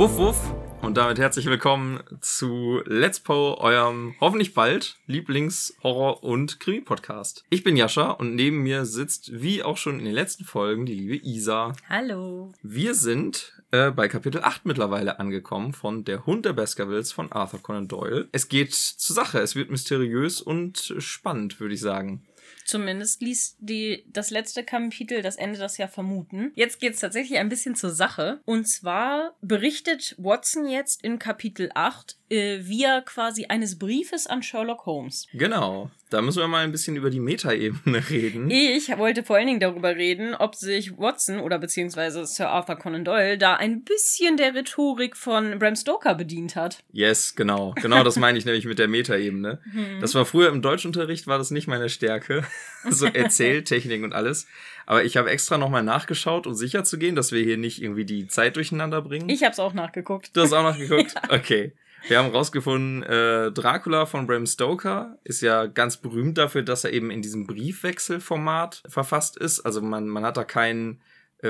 Wuff Wuff und damit herzlich willkommen zu Let's Po, eurem hoffentlich bald Lieblings-Horror- und Krimi-Podcast. Ich bin Jascha und neben mir sitzt, wie auch schon in den letzten Folgen, die liebe Isa. Hallo. Wir sind äh, bei Kapitel 8 mittlerweile angekommen von Der Hund der Baskervilles von Arthur Conan Doyle. Es geht zur Sache, es wird mysteriös und spannend, würde ich sagen. Zumindest ließ die, das letzte Kapitel das Ende das ja vermuten. Jetzt geht es tatsächlich ein bisschen zur Sache. Und zwar berichtet Watson jetzt in Kapitel 8 äh, via quasi eines Briefes an Sherlock Holmes. Genau. Da müssen wir mal ein bisschen über die Metaebene reden. Ich wollte vor allen Dingen darüber reden, ob sich Watson oder beziehungsweise Sir Arthur Conan Doyle da ein bisschen der Rhetorik von Bram Stoker bedient hat. Yes, genau. Genau das meine ich nämlich mit der Metaebene. Hm. Das war früher im Deutschunterricht, war das nicht meine Stärke. so Erzähltechnik und alles. Aber ich habe extra nochmal nachgeschaut, um sicher zu gehen, dass wir hier nicht irgendwie die Zeit durcheinander bringen. Ich hab's auch nachgeguckt. Du hast auch nachgeguckt? Okay. Wir haben rausgefunden, äh, Dracula von Bram Stoker ist ja ganz berühmt dafür, dass er eben in diesem Briefwechselformat verfasst ist. Also man, man hat da keinen,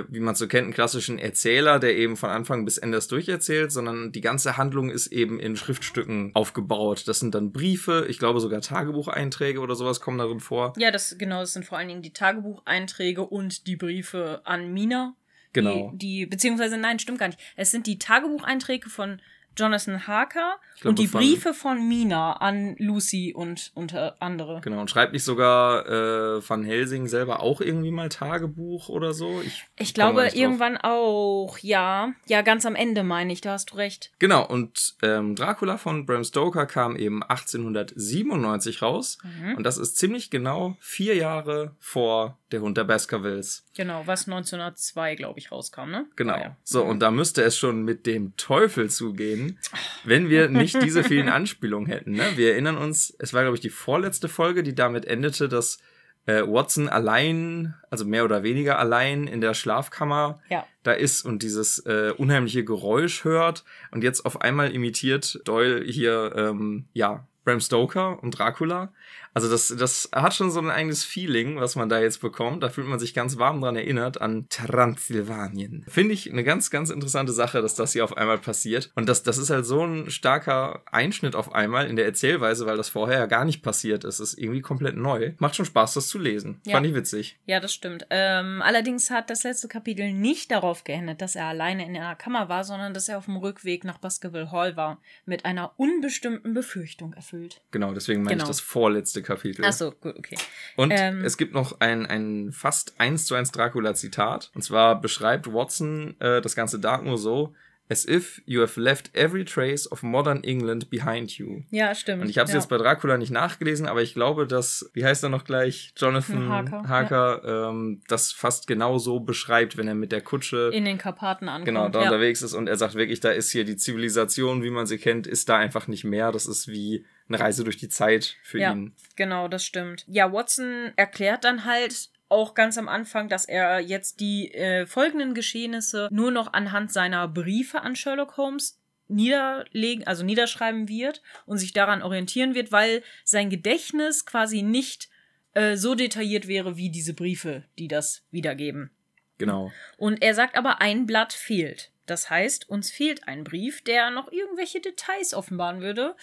wie man so kennt, einen klassischen Erzähler, der eben von Anfang bis Ende das durcherzählt, sondern die ganze Handlung ist eben in Schriftstücken aufgebaut. Das sind dann Briefe, ich glaube sogar Tagebucheinträge oder sowas kommen darin vor. Ja, das genau, das sind vor allen Dingen die Tagebucheinträge und die Briefe an Mina. Genau. Die, die, beziehungsweise, nein, stimmt gar nicht. Es sind die Tagebucheinträge von Jonathan Harker Ich glaube, und die von- Briefe von Mina an Lucy und unter andere. Genau, und schreibt nicht sogar äh, Van Helsing selber auch irgendwie mal Tagebuch oder so? Ich, Ich glaube irgendwann auch, ja. Ja, ganz am Ende meine ich, da hast du recht. Genau, und ähm, Dracula von Bram Stoker kam eben 1897 raus. Mhm. Und das ist ziemlich genau vier Jahre vor Der Hund der Baskervilles. Genau, was 1902, glaube ich, rauskam, ne? Genau. Ah, ja. So, und da müsste es schon mit dem Teufel zugehen, wenn wir nicht diese vielen Anspielungen hätten. Ne? Wir erinnern uns, es war, glaube ich, die vorletzte Folge, die damit endete, dass äh, Watson allein, also mehr oder weniger allein in der Schlafkammer Ja. da ist und dieses äh, unheimliche Geräusch hört und jetzt auf einmal imitiert Doyle hier, ähm, ja, Bram Stoker und Dracula. Also das, das hat schon so ein eigenes Feeling, was man da jetzt bekommt. Da fühlt man sich ganz warm dran erinnert an Transsilvanien. Finde ich eine ganz, ganz interessante Sache, dass das hier auf einmal passiert. Und das, das ist halt so ein starker Einschnitt auf einmal in der Erzählweise, weil das vorher ja gar nicht passiert ist. Es ist irgendwie komplett neu. Macht schon Spaß, das zu lesen. Ja. Fand ich witzig. Ja, das stimmt. Ähm, allerdings hat das letzte Kapitel nicht darauf geendet, dass er alleine in einer Kammer war, sondern dass er auf dem Rückweg nach Baskerville Hall war, mit einer unbestimmten Befürchtung erfüllt. Genau, deswegen meine Genau. ich das vorletzte Kapitel. Ach so, gut, okay. Und Ähm. es gibt noch ein, ein fast eins zu eins Dracula-Zitat. Und zwar beschreibt Watson äh, das ganze Dark nur so, as if you have left every trace of modern England behind you. Ja, stimmt. Und ich habe es ja. jetzt bei Dracula nicht nachgelesen, aber ich glaube, dass, wie heißt er noch gleich, Jonathan Harker, Harker, ähm, das fast genau so beschreibt, wenn er mit der Kutsche in den Karpaten ankommt. genau da ja. unterwegs ist und er sagt wirklich, da ist hier die Zivilisation, wie man sie kennt, ist da einfach nicht mehr. Das ist wie eine Reise durch die Zeit für Ja, ihn. genau, das stimmt. Ja, Watson erklärt dann halt auch ganz am Anfang, dass er jetzt die äh, folgenden Geschehnisse nur noch anhand seiner Briefe an Sherlock Holmes niederlegen, also niederschreiben wird und sich daran orientieren wird, weil sein Gedächtnis quasi nicht äh, so detailliert wäre wie diese Briefe, die das wiedergeben. Genau. Und er sagt aber, ein Blatt fehlt. Das heißt, uns fehlt ein Brief, der noch irgendwelche Details offenbaren würde.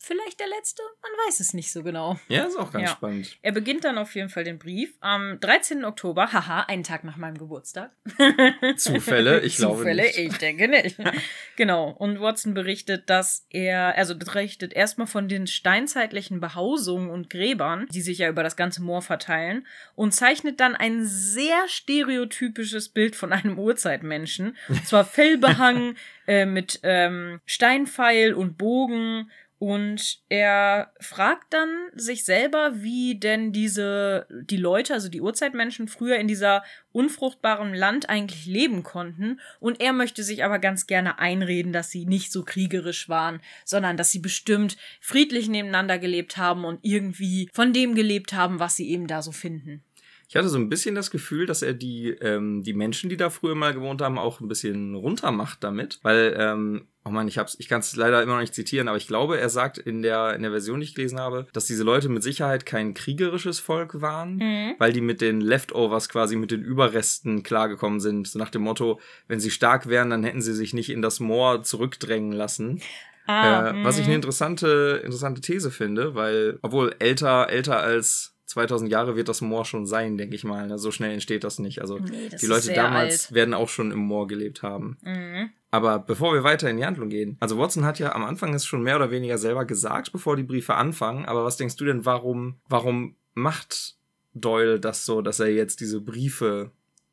Vielleicht der letzte? Man weiß es nicht so genau. Ja, ist auch ganz Ja. spannend. Er beginnt dann auf jeden Fall den Brief am 13. Oktober, haha, einen Tag nach meinem Geburtstag. Zufälle? Ich glaube Zufälle? nicht. Ich denke nicht. genau. Und Watson berichtet, dass er, also berichtet erstmal von den steinzeitlichen Behausungen und Gräbern, die sich ja über das ganze Moor verteilen, und zeichnet dann ein sehr stereotypisches Bild von einem Urzeitmenschen. Und zwar fellbehangen äh, mit ähm, Steinpfeil und Bogen. Und er fragt dann sich selber, wie denn diese, die Leute, also die Urzeitmenschen, früher in dieser unfruchtbaren Land eigentlich leben konnten. Und er möchte sich aber ganz gerne einreden, dass sie nicht so kriegerisch waren, sondern dass sie bestimmt friedlich nebeneinander gelebt haben und irgendwie von dem gelebt haben, was sie eben da so finden. Ich hatte so ein bisschen das Gefühl, dass er die, ähm, die Menschen, die da früher mal gewohnt haben, auch ein bisschen runter macht damit. Weil ähm, oh man, ich hab's, ich kann es leider immer noch nicht zitieren, aber ich glaube, er sagt in der, in der Version, die ich gelesen habe, dass diese Leute mit Sicherheit kein kriegerisches Volk waren, Mhm. weil die mit den Leftovers quasi mit den Überresten klargekommen sind. So nach dem Motto, wenn sie stark wären, dann hätten sie sich nicht in das Moor zurückdrängen lassen. Ah, Äh, was ich mhm. eine interessante, interessante These finde, weil, obwohl älter, älter als 2000 Jahre wird das Moor schon sein, denke ich mal. Ne? So schnell entsteht das nicht. Also Nee, das die Leute damals alt. werden auch schon im Moor gelebt haben. Mhm. Aber bevor wir weiter in die Handlung gehen, also Watson hat ja am Anfang es schon mehr oder weniger selber gesagt, bevor die Briefe anfangen. Aber was denkst du denn, warum, warum macht Doyle das so, dass er jetzt diese Briefe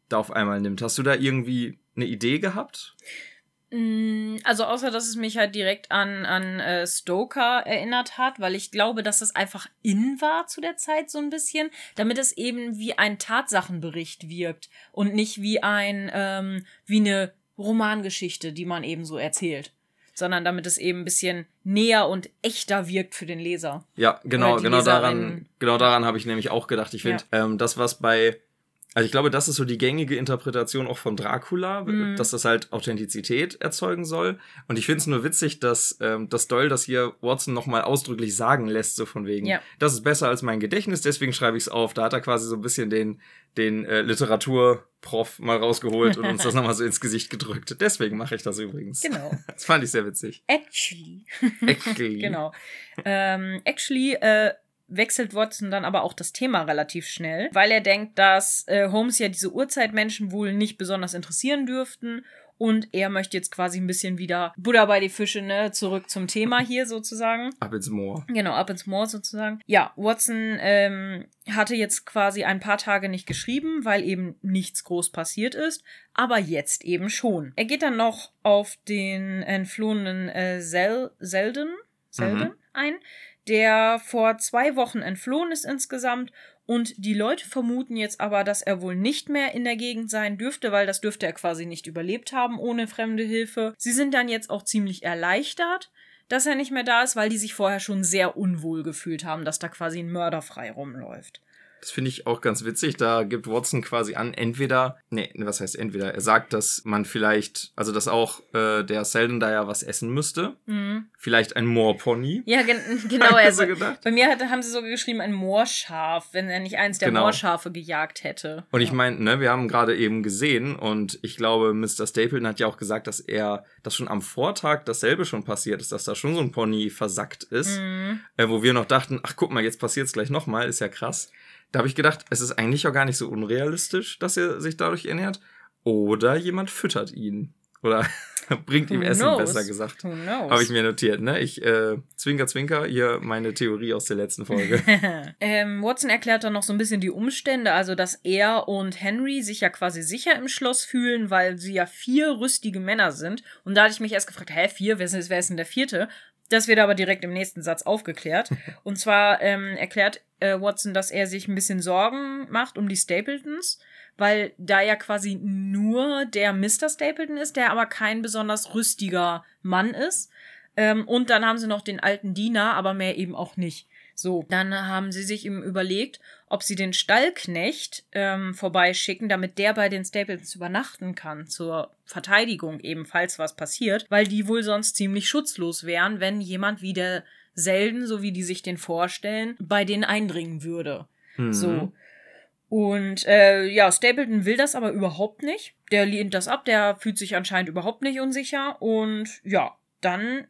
da auf einmal nimmt? Hast du da irgendwie eine Idee gehabt? Mm, Also außer, dass es mich halt direkt an, an äh, Stoker erinnert hat, weil ich glaube, dass es einfach in war zu der Zeit so ein bisschen, damit es eben wie ein Tatsachenbericht wirkt und nicht wie ein, ähm, wie eine Romangeschichte, die man eben so erzählt. Sondern damit es eben ein bisschen näher und echter wirkt für den Leser. Ja, genau, genau daran, Leserin. genau daran habe ich nämlich auch gedacht. Ich finde, ähm, das, was bei, also ich glaube, das ist so die gängige Interpretation auch von Dracula, Mhm. dass das halt Authentizität erzeugen soll. Und ich finde es nur witzig, dass, ähm, dass Doyle das hier Watson nochmal ausdrücklich sagen lässt, so von wegen, Ja. das ist besser als mein Gedächtnis, deswegen schreibe ich es auf. Da hat er quasi so ein bisschen den, den äh, Literaturprof mal rausgeholt und uns das nochmal so ins Gesicht gedrückt. Deswegen mache ich das übrigens. Genau. Das fand ich sehr witzig. Actually. Actually. Genau. Ähm, actually äh, wechselt Watson dann aber auch das Thema relativ schnell, weil er denkt, dass äh, Holmes ja diese Urzeitmenschen wohl nicht besonders interessieren dürften. Und er möchte jetzt quasi ein bisschen wieder Buddha bei die Fische, ne? Zurück zum Thema hier sozusagen. Ab ins Moor. Genau, up ins Moor sozusagen. Ja, Watson ähm, hatte jetzt quasi ein paar Tage nicht geschrieben, weil eben nichts groß passiert ist, aber jetzt eben schon. Er geht dann noch auf den entflohenen äh, Sel Selden, Selden Mhm. ein, der vor zwei Wochen entflohen ist insgesamt. Und die Leute vermuten jetzt aber, dass er wohl nicht mehr in der Gegend sein dürfte, weil das dürfte er quasi nicht überlebt haben ohne fremde Hilfe. Sie sind dann jetzt auch ziemlich erleichtert, dass er nicht mehr da ist, weil die sich vorher schon sehr unwohl gefühlt haben, dass da quasi ein Mörder frei rumläuft. Das finde ich auch ganz witzig. Da gibt Watson quasi an, entweder, nee, was heißt entweder? Er sagt, dass man vielleicht, also dass auch äh, der Selden da ja was essen müsste. Mhm. Vielleicht ein Moorpony. Ja, gen genau. Also, so gedacht. bei mir hat, haben sie sogar geschrieben, ein Moorschaf, wenn er nicht eins der Genau. Moorschafe gejagt hätte. Und ich meine, ne, wir haben gerade eben gesehen und ich glaube, Mr. Stapleton hat ja auch gesagt, dass er, dass schon am Vortag dasselbe schon passiert ist, dass da schon so ein Pony versackt ist, Mhm. äh, wo wir noch dachten, ach guck mal, jetzt passiert es gleich nochmal, ist ja krass. Da habe ich gedacht, es ist eigentlich auch gar nicht so unrealistisch, dass er sich dadurch ernährt. Oder jemand füttert ihn. Oder bringt ihm Who Essen, knows? besser gesagt. Habe ich mir notiert, ne? Ich, äh, zwinker, zwinker, hier meine Theorie aus der letzten Folge. ähm, Watson erklärt dann noch so ein bisschen die Umstände, also dass er und Henry sich ja quasi sicher im Schloss fühlen, weil sie ja vier rüstige Männer sind. Und da hatte ich mich erst gefragt, hä, vier, wer ist, wer ist denn der vierte? Das wird aber direkt im nächsten Satz aufgeklärt. Und zwar ähm, erklärt äh, Watson, dass er sich ein bisschen Sorgen macht um die Stapletons, weil da ja quasi nur der Mr. Stapleton ist, der aber kein besonders rüstiger Mann ist. Ähm, und dann haben sie noch den alten Diener, aber mehr eben auch nicht. So, dann haben sie sich eben überlegt, ob sie den Stallknecht ähm, vorbeischicken, damit der bei den Stapletons übernachten kann, zur Verteidigung ebenfalls was passiert, weil die wohl sonst ziemlich schutzlos wären, wenn jemand wie der Selden, so wie die sich den vorstellen, bei denen eindringen würde. Mhm. So. Und äh, ja, Stapleton will das aber überhaupt nicht. Der lehnt das ab, der fühlt sich anscheinend überhaupt nicht unsicher. Und ja, dann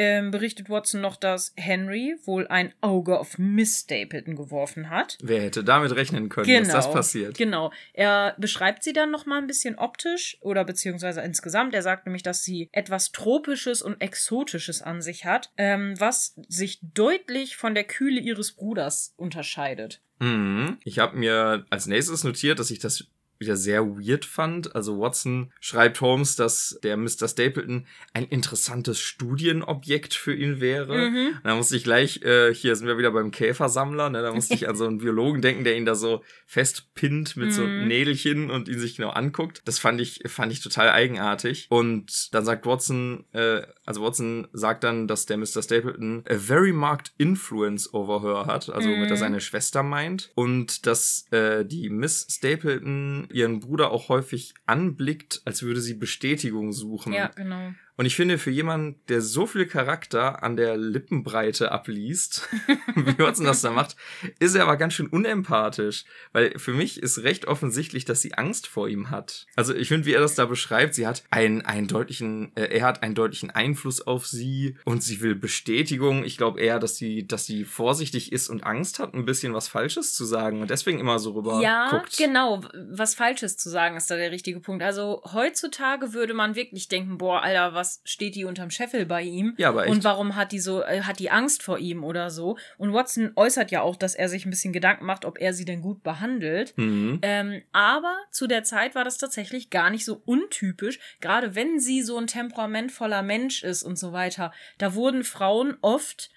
ähm, berichtet Watson noch, dass Henry wohl ein Auge auf Miss Stapleton geworfen hat. Wer hätte damit rechnen können, dass das passiert? Genau. Er beschreibt sie dann noch mal ein bisschen optisch oder beziehungsweise insgesamt. Er sagt nämlich, dass sie etwas Tropisches und Exotisches an sich hat, ähm, was sich deutlich von der Kühle ihres Bruders unterscheidet. Mhm. Ich habe mir als nächstes notiert, dass ich das wieder sehr weird fand. Also Watson schreibt Holmes, dass der Mr. Stapleton ein interessantes Studienobjekt für ihn wäre. Mhm. Und da musste ich gleich, äh, hier sind wir wieder beim Käfersammler, ne? da musste ich an so einen Biologen denken, der ihn da so festpinnt mit so Mhm. Nädelchen und ihn sich genau anguckt. Das fand ich, fand ich total eigenartig. Und dann sagt Watson, äh, also Watson sagt dann, dass der Mr. Stapleton a very marked influence over her hat, also Mhm. mit der seine Schwester meint. Und dass äh, die Miss Stapleton ihren Bruder auch häufig anblickt, als würde sie Bestätigung suchen. Ja, genau. Und ich finde, für jemanden, der so viel Charakter an der Lippenbreite abliest, wie Watson das da macht, ist er aber ganz schön unempathisch. Weil für mich ist recht offensichtlich, dass sie Angst vor ihm hat. Also ich finde, wie er das da beschreibt, sie hat einen, einen deutlichen, äh, er hat einen deutlichen Einfluss auf sie und sie will Bestätigung. Ich glaube eher, dass sie, dass sie vorsichtig ist und Angst hat, ein bisschen was Falsches zu sagen und deswegen immer so rüber ja, guckt. genau. Was Falsches zu sagen ist da der richtige Punkt. Also heutzutage würde man wirklich denken, boah, Alter, was was steht die unterm Scheffel bei ihm? Ja, aber echt. Und warum hat die so, äh, hat die Angst vor ihm oder so? Und Watson äußert ja auch, dass er sich ein bisschen Gedanken macht, ob er sie denn gut behandelt. Mhm. Ähm, aber zu der Zeit war das tatsächlich gar nicht so untypisch, gerade wenn sie so ein temperamentvoller Mensch ist und so weiter. Da wurden Frauen oft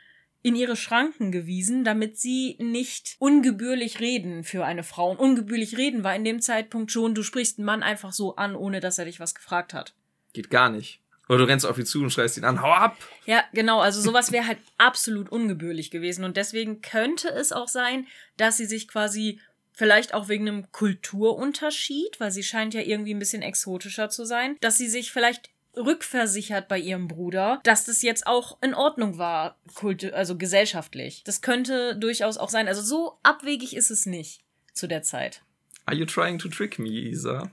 in ihre Schranken gewiesen, damit sie nicht ungebührlich reden für eine Frau. Und ungebührlich reden war in dem Zeitpunkt schon, du sprichst einen Mann einfach so an, ohne dass er dich was gefragt hat. Geht gar nicht. Oder du rennst auf ihn zu und schreist ihn an, hau ab! Ja, genau, also sowas wäre halt absolut ungebührlich gewesen. Und deswegen könnte es auch sein, dass sie sich quasi vielleicht auch wegen einem Kulturunterschied, weil sie scheint ja irgendwie ein bisschen exotischer zu sein, dass sie sich vielleicht rückversichert bei ihrem Bruder, dass das jetzt auch in Ordnung war, Kult also gesellschaftlich. Das könnte durchaus auch sein. Also so abwegig ist es nicht zu der Zeit. Are you trying to trick me, Isa?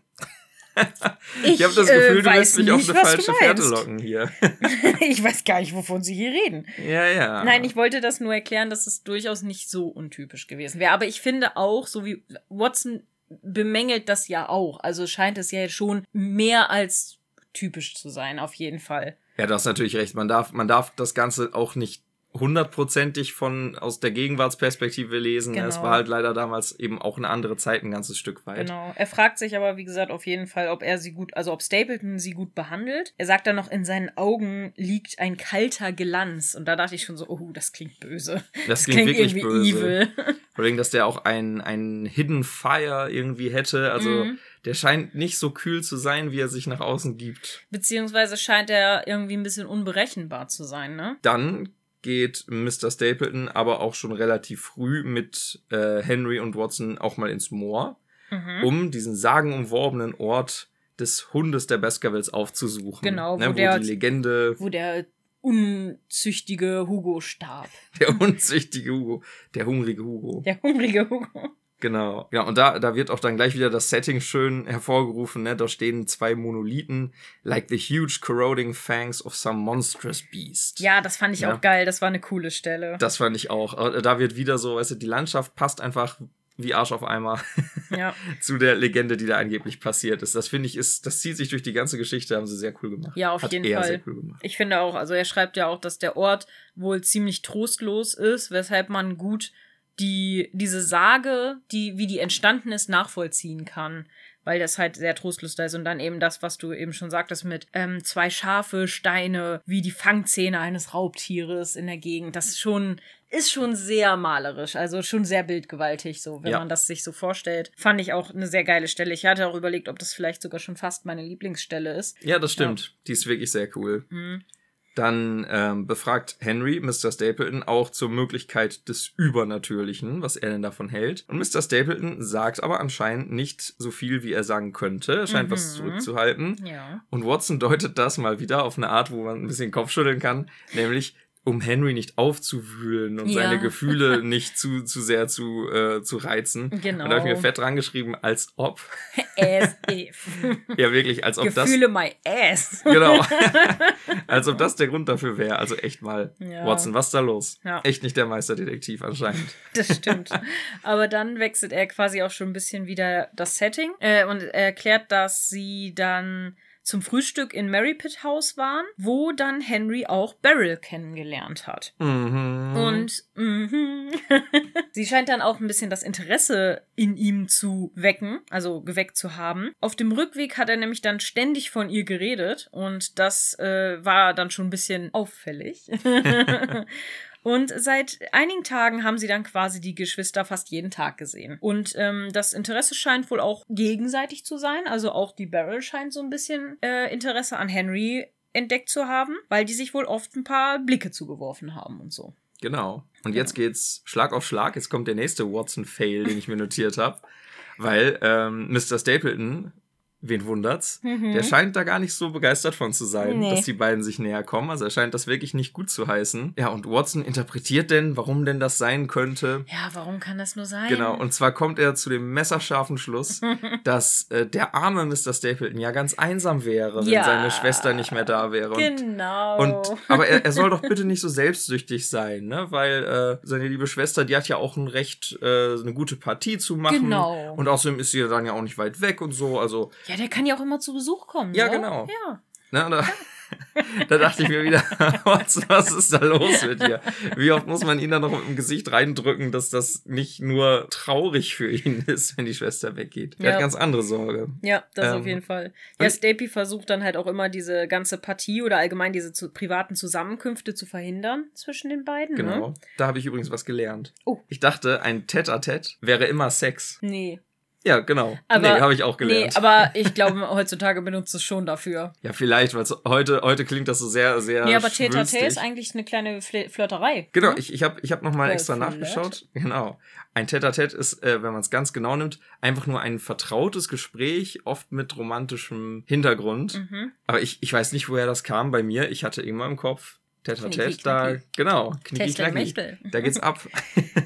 Ich, ich habe das Gefühl, äh, du weiß mich auf eine falsche Fährte meinst. locken hier. ich weiß gar nicht, wovon Sie hier reden. ja, ja. Nein, ich wollte das nur erklären, dass es durchaus nicht so untypisch gewesen wäre. Aber ich finde auch, so wie Watson bemängelt das ja auch. Also scheint es ja schon mehr als typisch zu sein, auf jeden Fall. Ja, du hast natürlich recht. Man darf, man darf das Ganze auch nicht hundertprozentig von aus der Gegenwartsperspektive lesen. Genau. Es war halt leider damals eben auch eine andere Zeit ein ganzes Stück weit. Genau. Er fragt sich aber, wie gesagt, auf jeden Fall, ob er sie gut, also ob Stapleton sie gut behandelt. Er sagt dann noch, in seinen Augen liegt ein kalter Glanz. Und da dachte ich schon so, oh, das klingt böse. Das klingt wirklich irgendwie böse. evil. Vor allem, dass der auch ein, ein Hidden Fire irgendwie hätte. Also Mhm. der scheint nicht so kühl zu sein, wie er sich nach außen gibt. Beziehungsweise scheint er irgendwie ein bisschen unberechenbar zu sein, ne? Dann geht Mr. Stapleton aber auch schon relativ früh mit äh, Henry und Watson auch mal ins Moor, Mhm. um diesen sagenumworbenen Ort des Hundes der Baskervilles aufzusuchen. Genau, wo ne, wo der- die Legende, Wo der unzüchtige Hugo starb. der unzüchtige Hugo, der hungrige Hugo. Der hungrige Hugo. Genau. Ja, und da, da wird auch dann gleich wieder das Setting schön hervorgerufen. Ne? Da stehen zwei Monolithen, like the huge corroding fangs of some monstrous beast. Ja, das fand ich Ja. auch geil. Das war eine coole Stelle. Das fand ich auch. Aber Da wird wieder so, weißt du, die Landschaft passt einfach wie Arsch auf Eimer ja. zu der Legende, die da angeblich passiert ist. Das finde ich ist, das zieht sich durch die ganze Geschichte, haben sie sehr cool gemacht. Ja, auf Hat jeden Fall. sehr cool gemacht. Ich finde auch, also er schreibt ja auch, dass der Ort wohl ziemlich trostlos ist, weshalb man gut die, diese Sage, die, wie die entstanden ist, nachvollziehen kann. Weil das halt sehr trostlos da ist. Und dann eben das, was du eben schon sagtest, mit ähm, zwei scharfe Steine, wie die Fangzähne eines Raubtieres in der Gegend. Das ist schon, ist schon sehr malerisch, also schon sehr bildgewaltig, so, wenn Ja. man das sich so vorstellt. Fand ich auch eine sehr geile Stelle. Ich hatte auch überlegt, ob das vielleicht sogar schon fast meine Lieblingsstelle ist. Ja, das stimmt. Die ist wirklich sehr cool. Mhm. Dann ähm, befragt Henry Mr. Stapleton auch zur Möglichkeit des Übernatürlichen, was er denn davon hält. Und Mr. Stapleton sagt aber anscheinend nicht so viel, wie er sagen könnte. Er scheint was Mhm. zurückzuhalten. Ja. Und Watson deutet das mal wieder auf eine Art, wo man ein bisschen Kopfschütteln kann, nämlich um Henry nicht aufzuwühlen und Ja. seine Gefühle nicht zu, zu sehr zu, äh, zu reizen. Genau. Und da habe ich mir fett dran geschrieben, als ob. As if. Ja, wirklich, als ob Gefühle my ass. das. Genau. als ob das der Grund dafür wäre. Also echt mal. Ja. Watson, was ist da los? Ja. Echt nicht der Meisterdetektiv anscheinend. Das stimmt. Aber dann wechselt er quasi auch schon ein bisschen wieder das Setting äh, und er erklärt, dass sie dann zum Frühstück in Merripit House waren, wo dann Henry auch Beryl kennengelernt hat. Mhm. Und mhm. sie scheint dann auch ein bisschen das Interesse in ihm zu wecken, also geweckt zu haben. Auf dem Rückweg hat er nämlich dann ständig von ihr geredet und das äh, war dann schon ein bisschen auffällig. Und seit einigen Tagen haben sie dann quasi die Geschwister fast jeden Tag gesehen. Und ähm, das Interesse scheint wohl auch gegenseitig zu sein. Also auch die Beryl scheint so ein bisschen äh, Interesse an Henry entdeckt zu haben, weil die sich wohl oft ein paar Blicke zugeworfen haben und so. Genau. Und jetzt geht's Schlag auf Schlag. Jetzt kommt der nächste Watson-Fail, den ich mir notiert habe. Weil ähm, Mr. Stapleton wen wundert's? Mhm. Der scheint da gar nicht so begeistert von zu sein, Nee. dass die beiden sich näher kommen. Also er scheint das wirklich nicht gut zu heißen. Ja, und Watson interpretiert denn, warum denn das sein könnte. Ja, warum kann das nur sein? Genau, und zwar kommt er zu dem messerscharfen Schluss, dass äh, der arme Mr. Stapleton ja ganz einsam wäre, wenn Ja. seine Schwester nicht mehr da wäre. Und Genau. und, aber er, er soll doch bitte nicht so selbstsüchtig sein, ne? Weil äh, seine liebe Schwester, die hat ja auch ein Recht, äh, eine gute Partie zu machen. Genau. Und außerdem ist sie dann ja auch nicht weit weg und so. Also, ja, der kann ja auch immer zu Besuch kommen. Ja, ne? genau. Ja. ne, da, da dachte ich mir wieder, was, was ist da los mit dir? Wie oft muss man ihn dann noch im Gesicht reindrücken, dass das nicht nur traurig für ihn ist, wenn die Schwester weggeht. Er Ja. hat ganz andere Sorge. Ja, das Ähm, auf jeden Fall. Ja, Stapy versucht dann halt auch immer diese ganze Partie oder allgemein diese zu, privaten Zusammenkünfte zu verhindern zwischen den beiden. Genau. Ne? Da habe ich übrigens was gelernt. Oh. Ich dachte, ein Tête-à-Tête wäre immer Sex. Nee. Ja, genau. Aber- nee, habe ich auch Nee, gelernt. aber ich glaube, heutzutage benutzt es schon dafür. ja, vielleicht, weil heute, heute klingt das so sehr, sehr. nee, aber Tete ist eigentlich eine kleine Fl Flirterei. Genau, ne? ich, ich habe ich hab nochmal extra Flirt. nachgeschaut. Genau. Ein Tête-à-Tête ist, äh, wenn man es ganz genau nimmt, einfach nur ein vertrautes Gespräch, oft mit romantischem Hintergrund. Mhm. Aber ich, ich weiß nicht, woher das kam bei mir. Ich hatte immer im Kopf Tête-à-Tête, Knicki, da, genau, knicki knacki. Da geht's ab.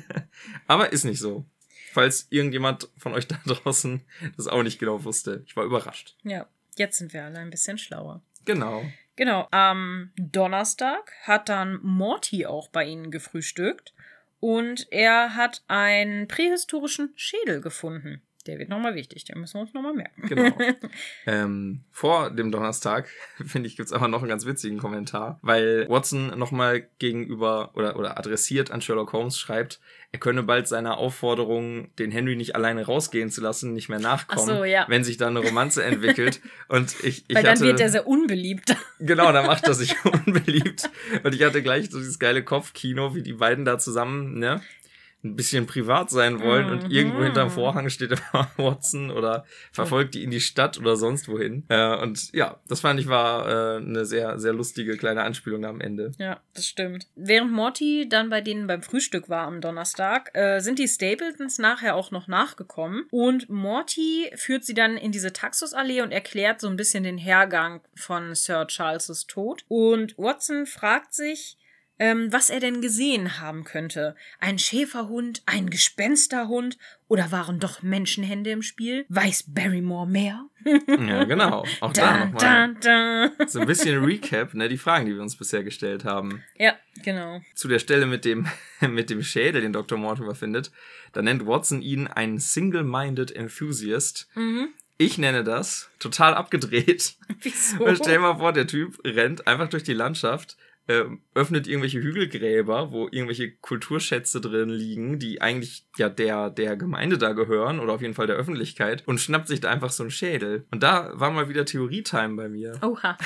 Aber ist nicht so. Falls irgendjemand von euch da draußen das auch nicht genau wusste. Ich war überrascht. Ja, jetzt sind wir alle ein bisschen schlauer. Genau. Genau, am Donnerstag hat dann Morty auch bei ihnen gefrühstückt und er hat einen prähistorischen Schädel gefunden. Der wird nochmal wichtig, den müssen wir uns nochmal merken. Genau. ähm, vor dem Donnerstag, finde ich, gibt's aber noch einen ganz witzigen Kommentar, weil Watson nochmal gegenüber oder, oder adressiert an Sherlock Holmes schreibt, er könne bald seiner Aufforderung, den Henry nicht alleine rausgehen zu lassen, nicht mehr nachkommen, Ach so, ja. wenn sich da eine Romanze entwickelt. Und ich, ich Weil dann hatte, wird er sehr unbeliebt. Genau, dann macht er sich unbeliebt. Und ich hatte gleich so dieses geile Kopfkino, wie die beiden da zusammen, ne? Ein bisschen privat sein wollen und Mhm. irgendwo hinterm Vorhang steht immer Watson oder verfolgt die in die Stadt oder sonst wohin. Äh, und ja, das fand ich war äh, eine sehr, sehr lustige kleine Anspielung am Ende. Ja, das stimmt. Während Morty dann bei denen beim Frühstück war am Donnerstag, äh, sind die Stapletons nachher auch noch nachgekommen. Und Morty führt sie dann in diese Taxusallee und erklärt so ein bisschen den Hergang von Sir Charles' Tod. Und Watson fragt sich, ähm, was er denn gesehen haben könnte. Ein Schäferhund, ein Gespensterhund oder waren doch Menschenhände im Spiel? Weiß Barrymore mehr? Ja, genau. Auch da Dun, nochmal dun, dun. so ein bisschen Recap, ne? Die Fragen, die wir uns bisher gestellt haben. Ja, genau. zu der Stelle mit dem, mit dem Schädel, den Dr. Mortimer findet, da nennt Watson ihn einen Single-Minded Enthusiast. Mhm. Ich nenne das total abgedreht. Wieso? Weil stell dir mal vor, der Typ rennt einfach durch die Landschaft, ähm, öffnet irgendwelche Hügelgräber, wo irgendwelche Kulturschätze drin liegen, die eigentlich ja der, der Gemeinde da gehören oder auf jeden Fall der Öffentlichkeit und schnappt sich da einfach so einen Schädel. Und da war mal wieder Theorie-Time bei mir. Oha.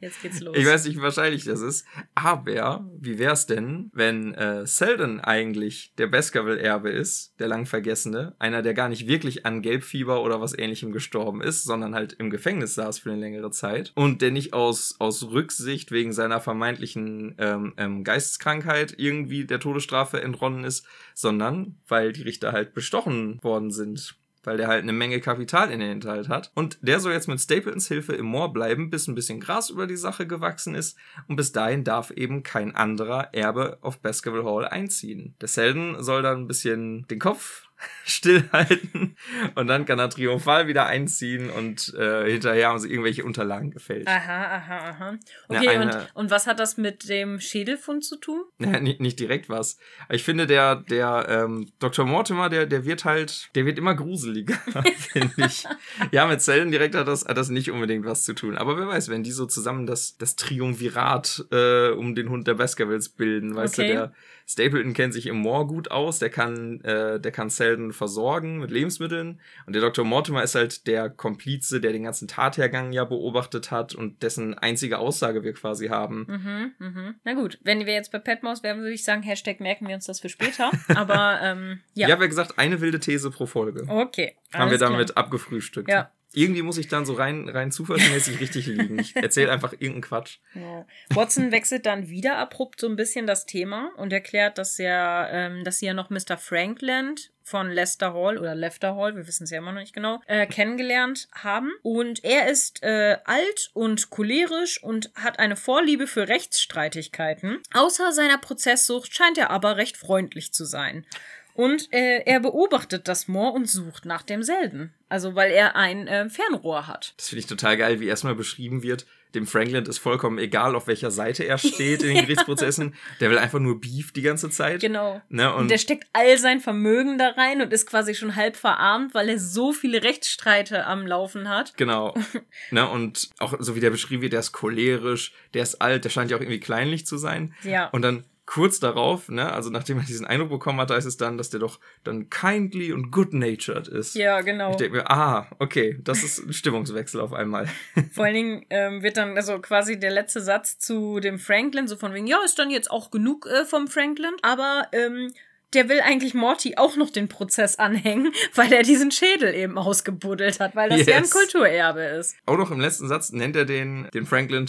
Jetzt geht's los. Ich weiß nicht, wie wahrscheinlich das ist. Aber wie wär's denn, wenn äh, Selden eigentlich der Baskerville-Erbe ist, der lang Vergessene, einer, der gar nicht wirklich an Gelbfieber oder was ähnlichem gestorben ist, sondern halt im Gefängnis saß für eine längere Zeit und der nicht aus, aus Rücksicht wegen seiner vermeintlichen ähm, ähm, Geisteskrankheit irgendwie der Todesstrafe entronnen ist, sondern weil die Richter halt bestochen worden sind weil der halt eine Menge Kapital in den Hinterhalt hat. Und der soll jetzt mit Stapletons Hilfe im Moor bleiben, bis ein bisschen Gras über die Sache gewachsen ist. Und bis dahin darf eben kein anderer Erbe auf Baskerville Hall einziehen. Der Selden soll dann ein bisschen den Kopf stillhalten und dann kann er triumphal wieder einziehen und äh, hinterher haben sie irgendwelche Unterlagen gefälscht. Aha, aha, aha. Ja, Okay, eine- und, und was hat das mit dem Schädelfund zu tun? Ja, nicht, nicht direkt was. Ich finde, der, der ähm, Dr. Mortimer, der, der wird halt, der wird immer gruseliger, finde ich. Ja, mit Zellen direkt hat das, hat das nicht unbedingt was zu tun. Aber wer weiß, wenn die so zusammen das, das Triumvirat äh, um den Hund der Baskervilles bilden, weißt Okay. du, der Stapleton kennt sich im Moor gut aus, der kann, äh, der kann Selden versorgen mit Lebensmitteln. Und der Dr. Mortimer ist halt der Komplize, der den ganzen Tathergang ja beobachtet hat und dessen einzige Aussage wir quasi haben. Mhm, mhm. Na gut, wenn wir jetzt bei Petmaus wären, würde ich sagen, Hashtag merken wir uns das für später. Aber ähm, ja. Ich habe ja gesagt, eine wilde These pro Folge. Okay. haben wir alles klar. damit abgefrühstückt. Ja. Irgendwie muss ich dann so rein, rein zufallsmäßig richtig liegen. Ich erzähle einfach irgendeinen Quatsch. Ja. Watson wechselt dann wieder abrupt so ein bisschen das Thema und erklärt, dass er, ähm, dass sie ja noch Mr. Frankland von Lester Hall oder Lefter Hall, wir wissen es ja immer noch nicht genau, äh, kennengelernt haben. Und er ist äh, alt und cholerisch und hat eine Vorliebe für Rechtsstreitigkeiten. Außer seiner Prozesssucht scheint er aber recht freundlich zu sein. Und äh, er beobachtet das Moor und sucht nach demselben. Also weil er ein äh, Fernrohr hat. Das finde ich total geil, wie erstmal beschrieben wird. Dem Franklin ist vollkommen egal, auf welcher Seite er steht in den Gerichtsprozessen. Der will einfach nur Beef die ganze Zeit. Genau. Ne, Und und der steckt all sein Vermögen da rein und ist quasi schon halb verarmt, weil er so viele Rechtsstreite am Laufen hat. Genau. ne, und auch so wie der beschrieben wird, der ist cholerisch, der ist alt, der scheint ja auch irgendwie kleinlich zu sein. Ja. Und dann kurz darauf, ne, also nachdem er diesen Eindruck bekommen hat, heißt es dann, dass der doch dann kindly und good-natured ist. Ja, genau. Ich denke mir, ah, okay, das ist ein Stimmungswechsel auf einmal. Vor allen Dingen ähm, wird dann also quasi der letzte Satz zu dem Franklin, so von wegen, ja, ist dann jetzt auch genug äh, vom Franklin, aber ähm, der will eigentlich Morty auch noch den Prozess anhängen, weil er diesen Schädel eben ausgebuddelt hat, weil das ja ein Yes. Kulturerbe ist. Auch noch im letzten Satz nennt er den, den Franklin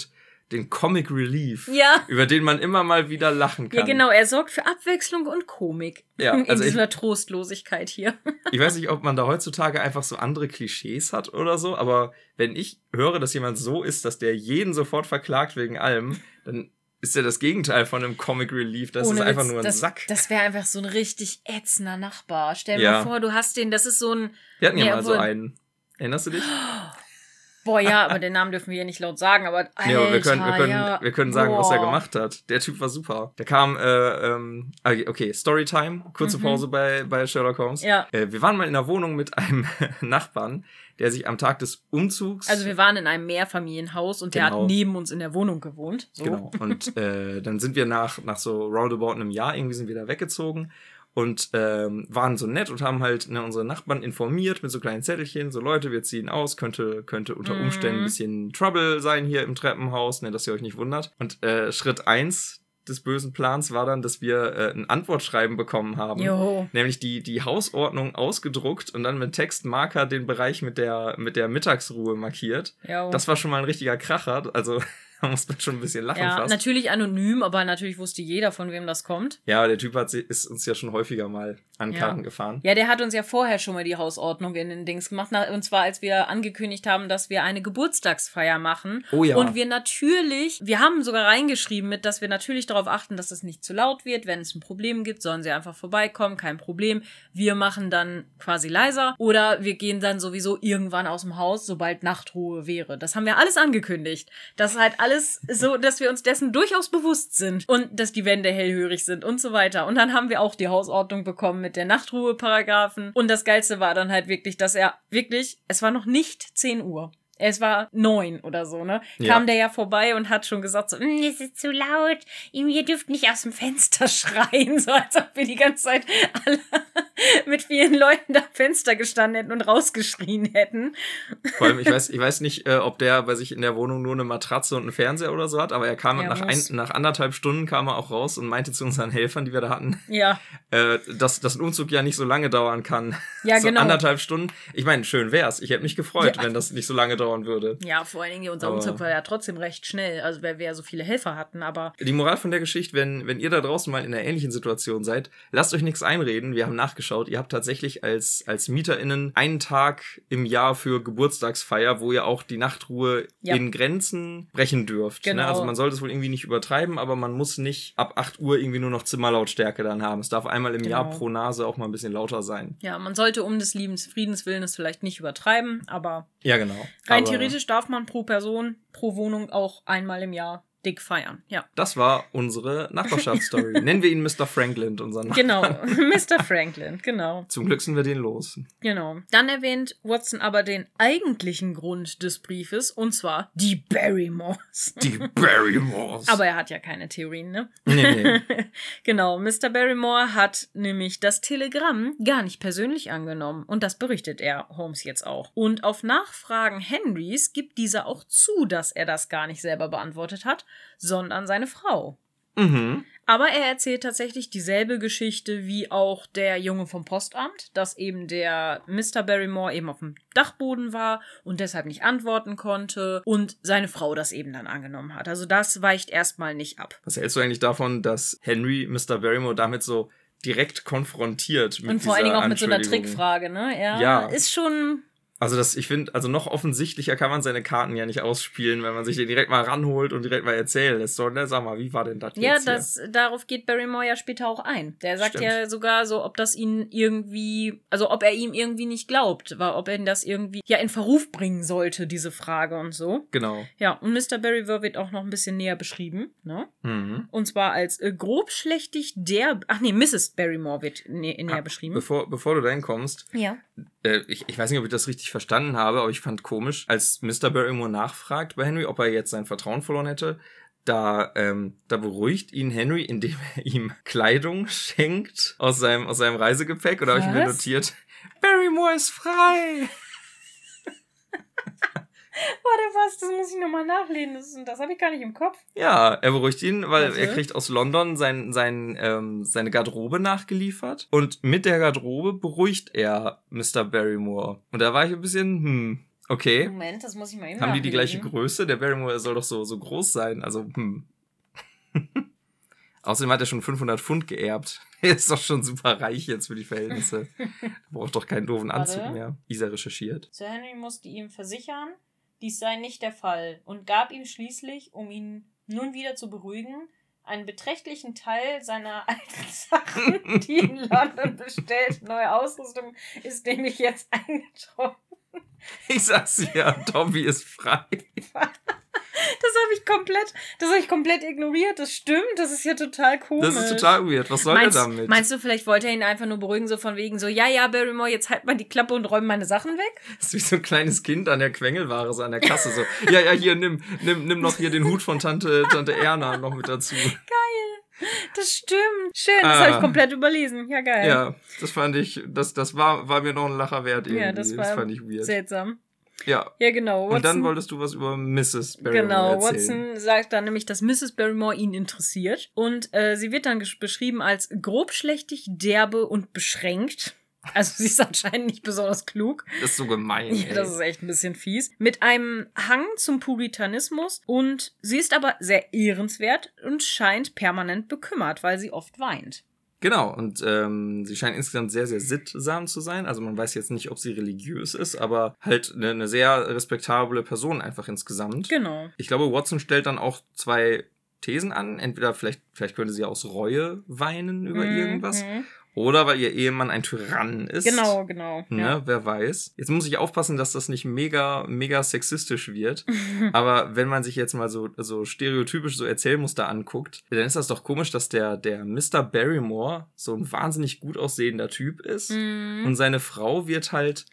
den Comic Relief, Ja. über den man immer mal wieder lachen kann. Ja, genau, er sorgt für Abwechslung und Komik. Ja, in also ich- dieser Trostlosigkeit hier. Ich weiß nicht, ob man da heutzutage einfach so andere Klischees hat oder so, aber wenn ich höre, dass jemand so ist, dass der jeden sofort verklagt wegen allem, dann ist ja das Gegenteil von einem Comic Relief. Das ist Ohne einfach Witz, nur ein das, Sack. Das wäre einfach so ein richtig ätzender Nachbar. Stell dir Ja. vor, du hast den, das ist so ein. Wir hatten ja, Ja, mal so einen. Erinnerst du dich? Boah, ja, aber den Namen dürfen wir hier nicht laut sagen, aber. Alter, Ja, aber wir können, wir können, ja. wir können sagen, was er Boah. gemacht hat. Der Typ war super. Der kam, äh, ähm, okay, okay, Storytime, kurze Mhm. Pause bei, bei Sherlock Holmes. Ja. Äh, wir waren mal in der Wohnung mit einem Nachbarn, der sich am Tag des Umzugs. Also wir waren in einem Mehrfamilienhaus und der Genau. hat neben uns in der Wohnung gewohnt. So. Genau. Und äh, dann sind wir nach, nach so roundabout einem Jahr irgendwie sind wir da weggezogen und ähm, waren so nett und haben halt ne, unsere Nachbarn informiert mit so kleinen Zettelchen, so Leute, wir ziehen aus, könnte, könnte unter Mhm. Umständen ein bisschen Trouble sein hier im Treppenhaus, ne, dass ihr euch nicht wundert. Und äh, Schritt eins des bösen Plans war dann, dass wir äh, ein Antwortschreiben bekommen haben. Jo. Nämlich die, die Hausordnung ausgedruckt und dann mit Textmarker den Bereich mit der, mit der Mittagsruhe markiert. Jo. Das war schon mal ein richtiger Kracher. Also da muss man schon ein bisschen lachen ja, fast. natürlich anonym, aber natürlich wusste jeder, von wem das kommt. Ja, der Typ hat, ist uns ja schon häufiger mal an Ja. Karren gefahren. Ja, der hat uns ja vorher schon mal die Hausordnung in den Dings gemacht. Und zwar, als wir angekündigt haben, dass wir eine Geburtstagsfeier machen. Oh ja. Und wir natürlich, wir haben sogar reingeschrieben mit, dass wir natürlich darauf achten, dass es nicht zu laut wird. Wenn es ein Problem gibt, sollen sie einfach vorbeikommen, kein Problem. Wir machen dann quasi leiser. Oder wir gehen dann sowieso irgendwann aus dem Haus, sobald Nachtruhe wäre. Das haben wir alles angekündigt. Das ist halt alles so, dass wir uns dessen durchaus bewusst sind. Und dass die Wände hellhörig sind und so weiter. Und dann haben wir auch die Hausordnung bekommen mit der Nachtruhe-Paragraphen. Und das Geilste war dann halt wirklich, dass er wirklich, es war noch nicht 10 Uhr. Es war neun oder so, ne? Ja. Kam der ja vorbei und hat schon gesagt so, "Mm, es ist zu laut, ihr dürft nicht aus dem Fenster schreien, so als ob wir die ganze Zeit alle mit vielen Leuten da am Fenster gestanden hätten und rausgeschrien hätten. Vor allem, ich weiß, ich weiß nicht, äh, ob der bei sich in der Wohnung nur eine Matratze und einen Fernseher oder so hat, aber er kam Er nach, ein, nach anderthalb Stunden kam er auch raus und meinte zu unseren Helfern, die wir da hatten, Ja, äh, dass, dass ein Umzug ja nicht so lange dauern kann. Ja, so genau. anderthalb Stunden. Ich meine, schön wär's. Ich hätte mich gefreut, Ja. wenn das nicht so lange dauern würde. ja, vor allen Dingen unser Aber- Umzug war ja trotzdem recht schnell, also weil wir ja so viele Helfer hatten, aber Die Moral von der Geschichte, wenn, wenn ihr da draußen mal in einer ähnlichen Situation seid, lasst euch nichts einreden. Wir haben nachgeschaut. Ihr habt tatsächlich als, als MieterInnen einen Tag im Jahr für Geburtstagsfeier, wo ihr auch die Nachtruhe Ja. in Grenzen brechen dürft. Genau. Ne? Also man sollte es wohl irgendwie nicht übertreiben, aber man muss nicht ab 8 Uhr irgendwie nur noch Zimmerlautstärke dann haben. Es darf einmal im Jahr Genau. pro Nase auch mal ein bisschen lauter sein. ja, man sollte um des lieben Friedens willen es vielleicht nicht übertreiben, aber Ja, genau. Rein theoretisch darf man pro Person, pro Wohnung auch einmal im Jahr dick feiern. Ja. Das war unsere Nachbarschaftsstory. Nennen wir ihn Mr. Franklin, unseren Nachbarn. Genau, Mr. Franklin, genau. Zum Glück sind wir den los. Genau. Dann erwähnt Watson aber den eigentlichen Grund des Briefes, und zwar die Barrymores. Die Barrymores. Aber er hat ja keine Theorien, ne? Nee, nee. genau, Mr. Barrymore hat nämlich das Telegramm gar nicht persönlich angenommen und das berichtet er Holmes jetzt auch. Und auf Nachfragen Henrys gibt dieser auch zu, dass er das gar nicht selber beantwortet hat, sondern seine Frau. Mhm. Aber er erzählt tatsächlich dieselbe Geschichte wie auch der Junge vom Postamt, dass eben der Mr. Barrymore eben auf dem Dachboden war und deshalb nicht antworten konnte und seine Frau das eben dann angenommen hat. Also das weicht erstmal nicht ab. Was hältst du eigentlich davon, dass Henry Mr. Barrymore damit so direkt konfrontiert mit Und vor allen Dingen auch mit so einer? Trickfrage, ne? Ja, Ja. ist schon. Also das, ich finde, also noch offensichtlicher kann man seine Karten ja nicht ausspielen, wenn man sich den direkt mal ranholt und direkt mal erzählen lässt. So, ne, sag mal, wie war denn das Ja, jetzt das, darauf geht Barrymore ja später auch ein. Der sagt Stimmt. ja sogar so, ob das ihn irgendwie, also ob er ihm irgendwie nicht glaubt, war, ob er ihn das irgendwie ja in Verruf bringen sollte, diese Frage und so. Genau. Ja, und Mr. Barrymore wird auch noch ein bisschen näher beschrieben, ne? Mhm. Und zwar als äh, grobschlächtig der, ach nee, Mrs. Barrymore wird nä näher Ah, beschrieben. Bevor, bevor du dahin kommst, Ja. Äh, ich, ich weiß nicht, ob ich das richtig verstanden habe, aber ich fand komisch, als Mr. Barrymore nachfragt bei Henry, ob er jetzt sein Vertrauen verloren hätte, da, ähm, da beruhigt ihn Henry, indem er ihm Kleidung schenkt aus seinem, aus seinem Reisegepäck. Oder habe ich mir notiert, Barrymore ist frei. Warte, was? Das muss ich nochmal nachlesen. Das, das habe ich gar nicht im Kopf. Ja, er beruhigt ihn, weil Warte. er kriegt aus London sein, sein, ähm, seine Garderobe nachgeliefert. Und mit der Garderobe beruhigt er Mr. Barrymore. Und da war ich ein bisschen, hm, okay. Moment, das muss ich mal eben Haben die die gleiche. Größe? Der Barrymore soll doch so, so groß sein. Also, hm. Außerdem hat er schon 500 Pfund geerbt. Er ist doch schon super reich jetzt für die Verhältnisse. Braucht doch keinen doofen Warte. Anzug mehr. Isa recherchiert. Sir Henry musste ihm versichern, dies sei nicht der Fall und gab ihm schließlich, um ihn nun wieder zu beruhigen, einen beträchtlichen Teil seiner alten Sachen, die in London bestellt. Neue Ausrüstung ist nämlich jetzt eingetroffen. Ich sag's ja, Dobby ist frei. Das habe ich komplett, das habe ich komplett ignoriert. Das stimmt, das ist ja total komisch. Das ist total weird. Was soll meinst, er damit? meinst du, vielleicht wollte er ihn einfach nur beruhigen, so von wegen so, ja, ja, Barrymore, jetzt halt mal die Klappe und räum meine Sachen weg? Das ist wie so ein kleines Kind an der Quengelware, so an der Kasse. So, ja, ja, hier, nimm, nimm, nimm noch hier den Hut von Tante, Tante Erna noch mit dazu. Das stimmt. Schön, das habe ich Ah. komplett überlesen. Ja, geil. Ja, das fand ich, das, das war, war mir noch ein Lacher wert irgendwie. Ja, das war fand ich weird. seltsam. Ja. Ja, genau. Und dann Watson- wolltest du was über Mrs. Barrymore Genau, erzählen. Watson sagt dann nämlich, dass Mrs. Barrymore ihn interessiert. Und äh, sie wird dann beschrieben als grobschlächtig, derbe und beschränkt. Also sie ist anscheinend nicht besonders klug. Das ist so gemein. Ja, das ist echt ein bisschen fies. Mit einem Hang zum Puritanismus und sie ist aber sehr ehrenswert und scheint permanent bekümmert, weil sie oft weint. Genau, und ähm, sie scheint insgesamt sehr, sehr sittsam zu sein. Also man weiß jetzt nicht, ob sie religiös ist, aber halt eine, eine sehr respektable Person einfach insgesamt. Genau. Ich glaube, Watson stellt dann auch zwei Thesen an. Entweder vielleicht, vielleicht könnte sie aus Reue weinen über Mhm, irgendwas. Oder weil ihr Ehemann ein Tyrann ist. Genau, genau. Ne, Ja. wer weiß. Jetzt muss ich aufpassen, dass das nicht mega, mega sexistisch wird. Aber wenn man sich jetzt mal so, so stereotypisch so Erzählmuster anguckt, dann ist das doch komisch, dass der, der Mr. Barrymore so ein wahnsinnig gut aussehender Typ ist. Mhm. Und seine Frau wird halt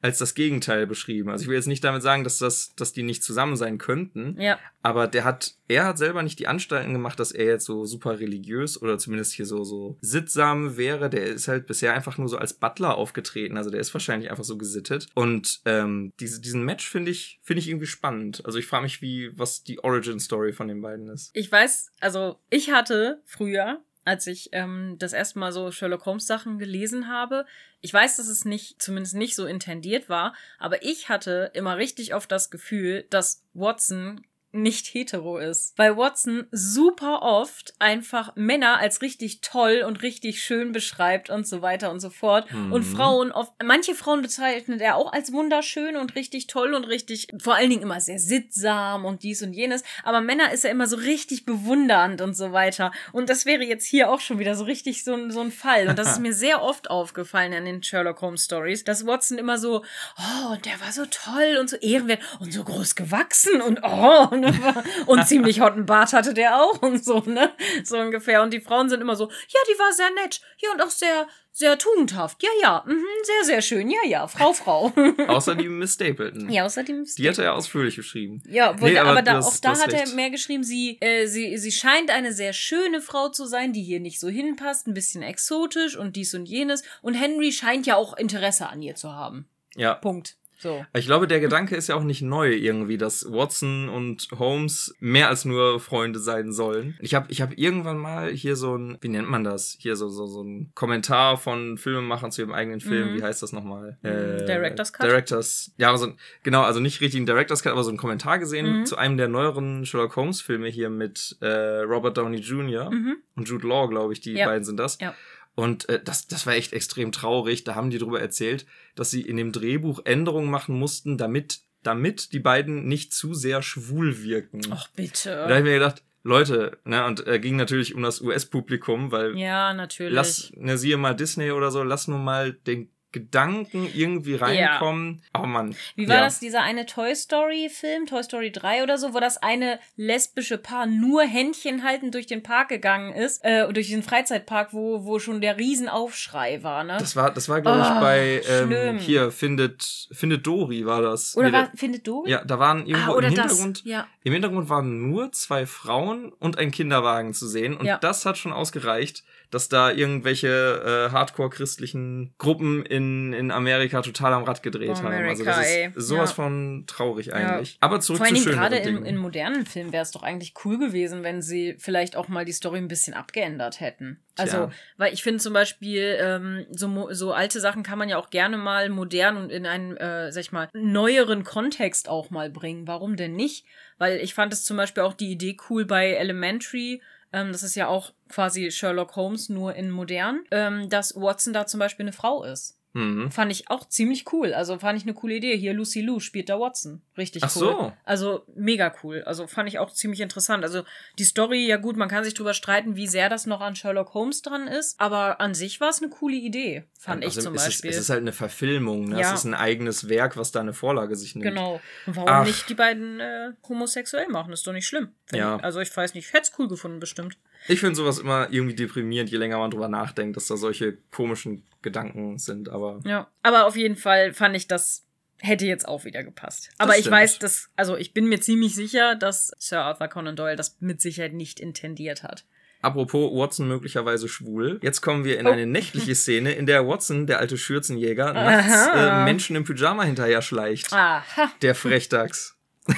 als das Gegenteil beschrieben. Also ich will jetzt nicht damit sagen, dass das, dass die nicht zusammen sein könnten. Ja, Aber der hat, er hat selber nicht die Anstalten gemacht, dass er jetzt so super religiös oder zumindest hier so, so sittsam wäre. Der ist halt bisher einfach nur so als Butler aufgetreten. Also der ist wahrscheinlich einfach so gesittet. Und ähm, diese, diesen Match finde ich, finde ich irgendwie spannend. Also ich frage mich, wie, was die Origin-Story von den beiden ist. ich weiß, also ich hatte früher, als ich ähm, das erste Mal so Sherlock Holmes Sachen gelesen habe, ich weiß, dass es nicht, zumindest nicht so intendiert war, aber ich hatte immer richtig oft das Gefühl, dass Watson nicht hetero ist. Weil Watson super oft einfach Männer als richtig toll und richtig schön beschreibt und so weiter und so fort. Mhm. Und Frauen oft, manche Frauen bezeichnet er auch als wunderschön und richtig toll und richtig, vor allen Dingen immer sehr sittsam und dies und jenes. Aber Männer ist er immer so richtig bewundernd und so weiter. Und das wäre jetzt hier auch schon wieder so richtig so, ein- so ein Fall. Und das ist mir sehr oft aufgefallen in den Sherlock Holmes Stories, dass Watson immer so, oh, und der war so toll und so ehrenwert und so groß gewachsen und oh, und, und ziemlich hotten Bart hatte der auch und so, ne? So ungefähr. Und die Frauen sind immer so, ja, die war sehr nett. Ja, und auch sehr, sehr tugendhaft. Ja, ja, mhm, sehr, sehr schön. Ja, ja, Frau, Frau. Außer die Miss Stapleton. ja, außerdem. Die hat er ja ausführlich geschrieben. Ja, Nee, aber, aber da, du hast- auch da hat er recht. mehr geschrieben, sie, äh, sie, sie scheint eine sehr schöne Frau zu sein, die hier nicht so hinpasst, ein bisschen exotisch und dies und jenes. Und Henry scheint ja auch Interesse an ihr zu haben. Ja. Punkt. So. Ich glaube, der Gedanke ist ja auch nicht neu irgendwie, dass Watson und Holmes mehr als nur Freunde sein sollen. Ich habe ich hab irgendwann mal hier so ein, wie nennt man das? Hier so, so, so ein Kommentar von Filmemachern zu ihrem eigenen Film. Mhm. Wie heißt das nochmal? Mhm, Director's Cut? Directors. Ja, so, ein- genau, also nicht richtig ein Director's Cut, aber so ein Kommentar gesehen Mhm. zu einem der neueren Sherlock Holmes Filme hier mit äh, Robert Downey Jr. Mhm. und Jude Law, glaube ich, die Ja. beiden sind das. Ja. Und äh, das, das war echt extrem traurig. Da haben die darüber erzählt, dass sie in dem Drehbuch Änderungen machen mussten, damit, damit die beiden nicht zu sehr schwul wirken. Ach, bitte. Da habe ich mir gedacht, Leute, ne, und äh, ging natürlich um das US-Publikum, weil Ja, natürlich. lass, ne, siehe mal Disney oder so, lass nur mal den Gedanken irgendwie reinkommen. Oh Mann. Wie war ja. das, dieser eine Toy Story-Film, Toy Story 3 oder so, wo das eine lesbische Paar nur Händchen haltend durch den Park gegangen ist, äh, durch diesen Freizeitpark, wo, wo schon der Riesenaufschrei war, ne? Das war, das war glaube ich, Oh, bei ähm, hier, findet, findet Dory war das. oder Nee, war, findet Dory? Ja, da waren irgendwo ah, im. Hintergrund. Ja. Im Hintergrund waren nur zwei Frauen und ein Kinderwagen zu sehen. Und Ja. das hat schon ausgereicht, dass da irgendwelche äh, hardcore-christlichen Gruppen in, in Amerika total am Rad gedreht Oh, haben. Also America, das ey. ist sowas Ja. von traurig Ja. eigentlich. Aber zurück Vor zu schöneren gerade in, in modernen Filmen wäre es doch eigentlich cool gewesen, wenn sie vielleicht auch mal die Story ein bisschen abgeändert hätten. Also, Tja. weil ich finde zum Beispiel, ähm, so, so alte Sachen kann man ja auch gerne mal modern und in einen, äh, sag ich mal, neueren Kontext auch mal bringen. Warum denn nicht? Weil ich fand es zum Beispiel auch die Idee cool bei Elementary. Ähm, das ist ja auch quasi Sherlock Holmes nur in modern, ähm, dass Watson da zum Beispiel eine Frau ist. Mhm. Fand ich auch ziemlich cool. Also fand ich eine coole Idee. Hier Lucy Lou spielt da Watson. Richtig Ach cool. so. Also mega cool. Also fand ich auch ziemlich interessant. Also die Story, ja gut, man kann sich drüber streiten, wie sehr das noch an Sherlock Holmes dran ist. Aber an sich war es eine coole Idee. Fand ich Also zum es Beispiel. Ist, es ist halt eine Verfilmung. Ne? Ja. Es ist ein eigenes Werk, was da eine Vorlage sich nimmt. Genau. Und warum Ach. nicht die beiden äh, homosexuell machen? Ist doch nicht schlimm. Ja. Ich. Also ich weiß nicht, ich hätte es cool gefunden, bestimmt. Ich finde sowas immer irgendwie deprimierend, je länger man drüber nachdenkt, dass da solche komischen Gedanken sind. Aber Ja. Aber auf jeden Fall fand ich das hätte jetzt auch wieder gepasst. Aber ich stimmt. weiß, dass, also ich bin mir ziemlich sicher, dass Sir Arthur Conan Doyle das mit Sicherheit nicht intendiert hat. Apropos Watson möglicherweise schwul. Jetzt kommen wir in Oh. eine nächtliche Szene, in der Watson, der alte Schürzenjäger, nachts äh, Menschen im Pyjama hinterher schleicht. Aha. Der Frechdachs.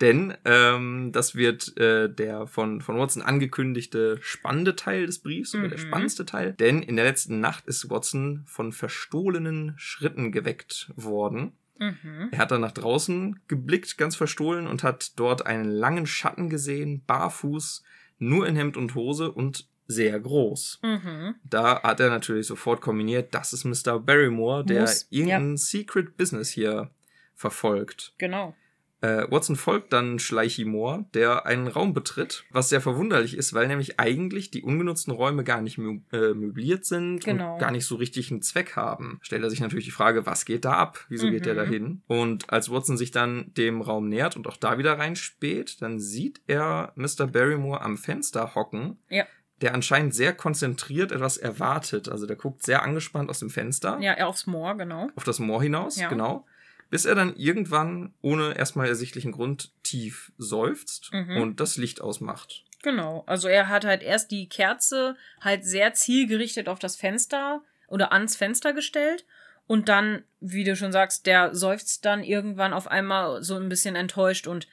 Denn ähm, das wird äh, der von, von Watson angekündigte spannende Teil des Briefs, oder der Mhm. spannendste Teil. Denn in der letzten Nacht ist Watson von verstohlenen Schritten geweckt worden. Mhm. Er hat dann nach draußen geblickt, ganz verstohlen, und hat dort einen langen Schatten gesehen, barfuß, nur in Hemd und Hose und sehr groß. Mhm. Da hat er natürlich sofort kombiniert, das ist Mr. Barrymore, der Muss, irgendein Secret Business hier verfolgt. Genau. Äh, Watson folgt dann Schleichi Moore, der einen Raum betritt, was sehr verwunderlich ist, weil nämlich eigentlich die ungenutzten Räume gar nicht mö äh, möbliert sind Genau. und gar nicht so richtig einen Zweck haben. Stellt er sich natürlich die Frage, was geht da ab? Wieso geht der Mhm. da hin? Und als Watson sich dann dem Raum nähert und auch da wieder reinspäht, dann sieht er Mr. Barrymore am Fenster hocken. Ja. Der anscheinend sehr konzentriert etwas erwartet. Also der guckt sehr angespannt aus dem Fenster Ja, er aufs Moor, genau. auf das Moor hinaus, Ja. genau. Bis er dann irgendwann, ohne erstmal ersichtlichen Grund, tief seufzt Mhm. und das Licht ausmacht. Genau. Also er hat halt erst die Kerze halt sehr zielgerichtet auf das Fenster oder ans Fenster gestellt. Und dann, wie du schon sagst, der seufzt dann irgendwann auf einmal so ein bisschen enttäuscht und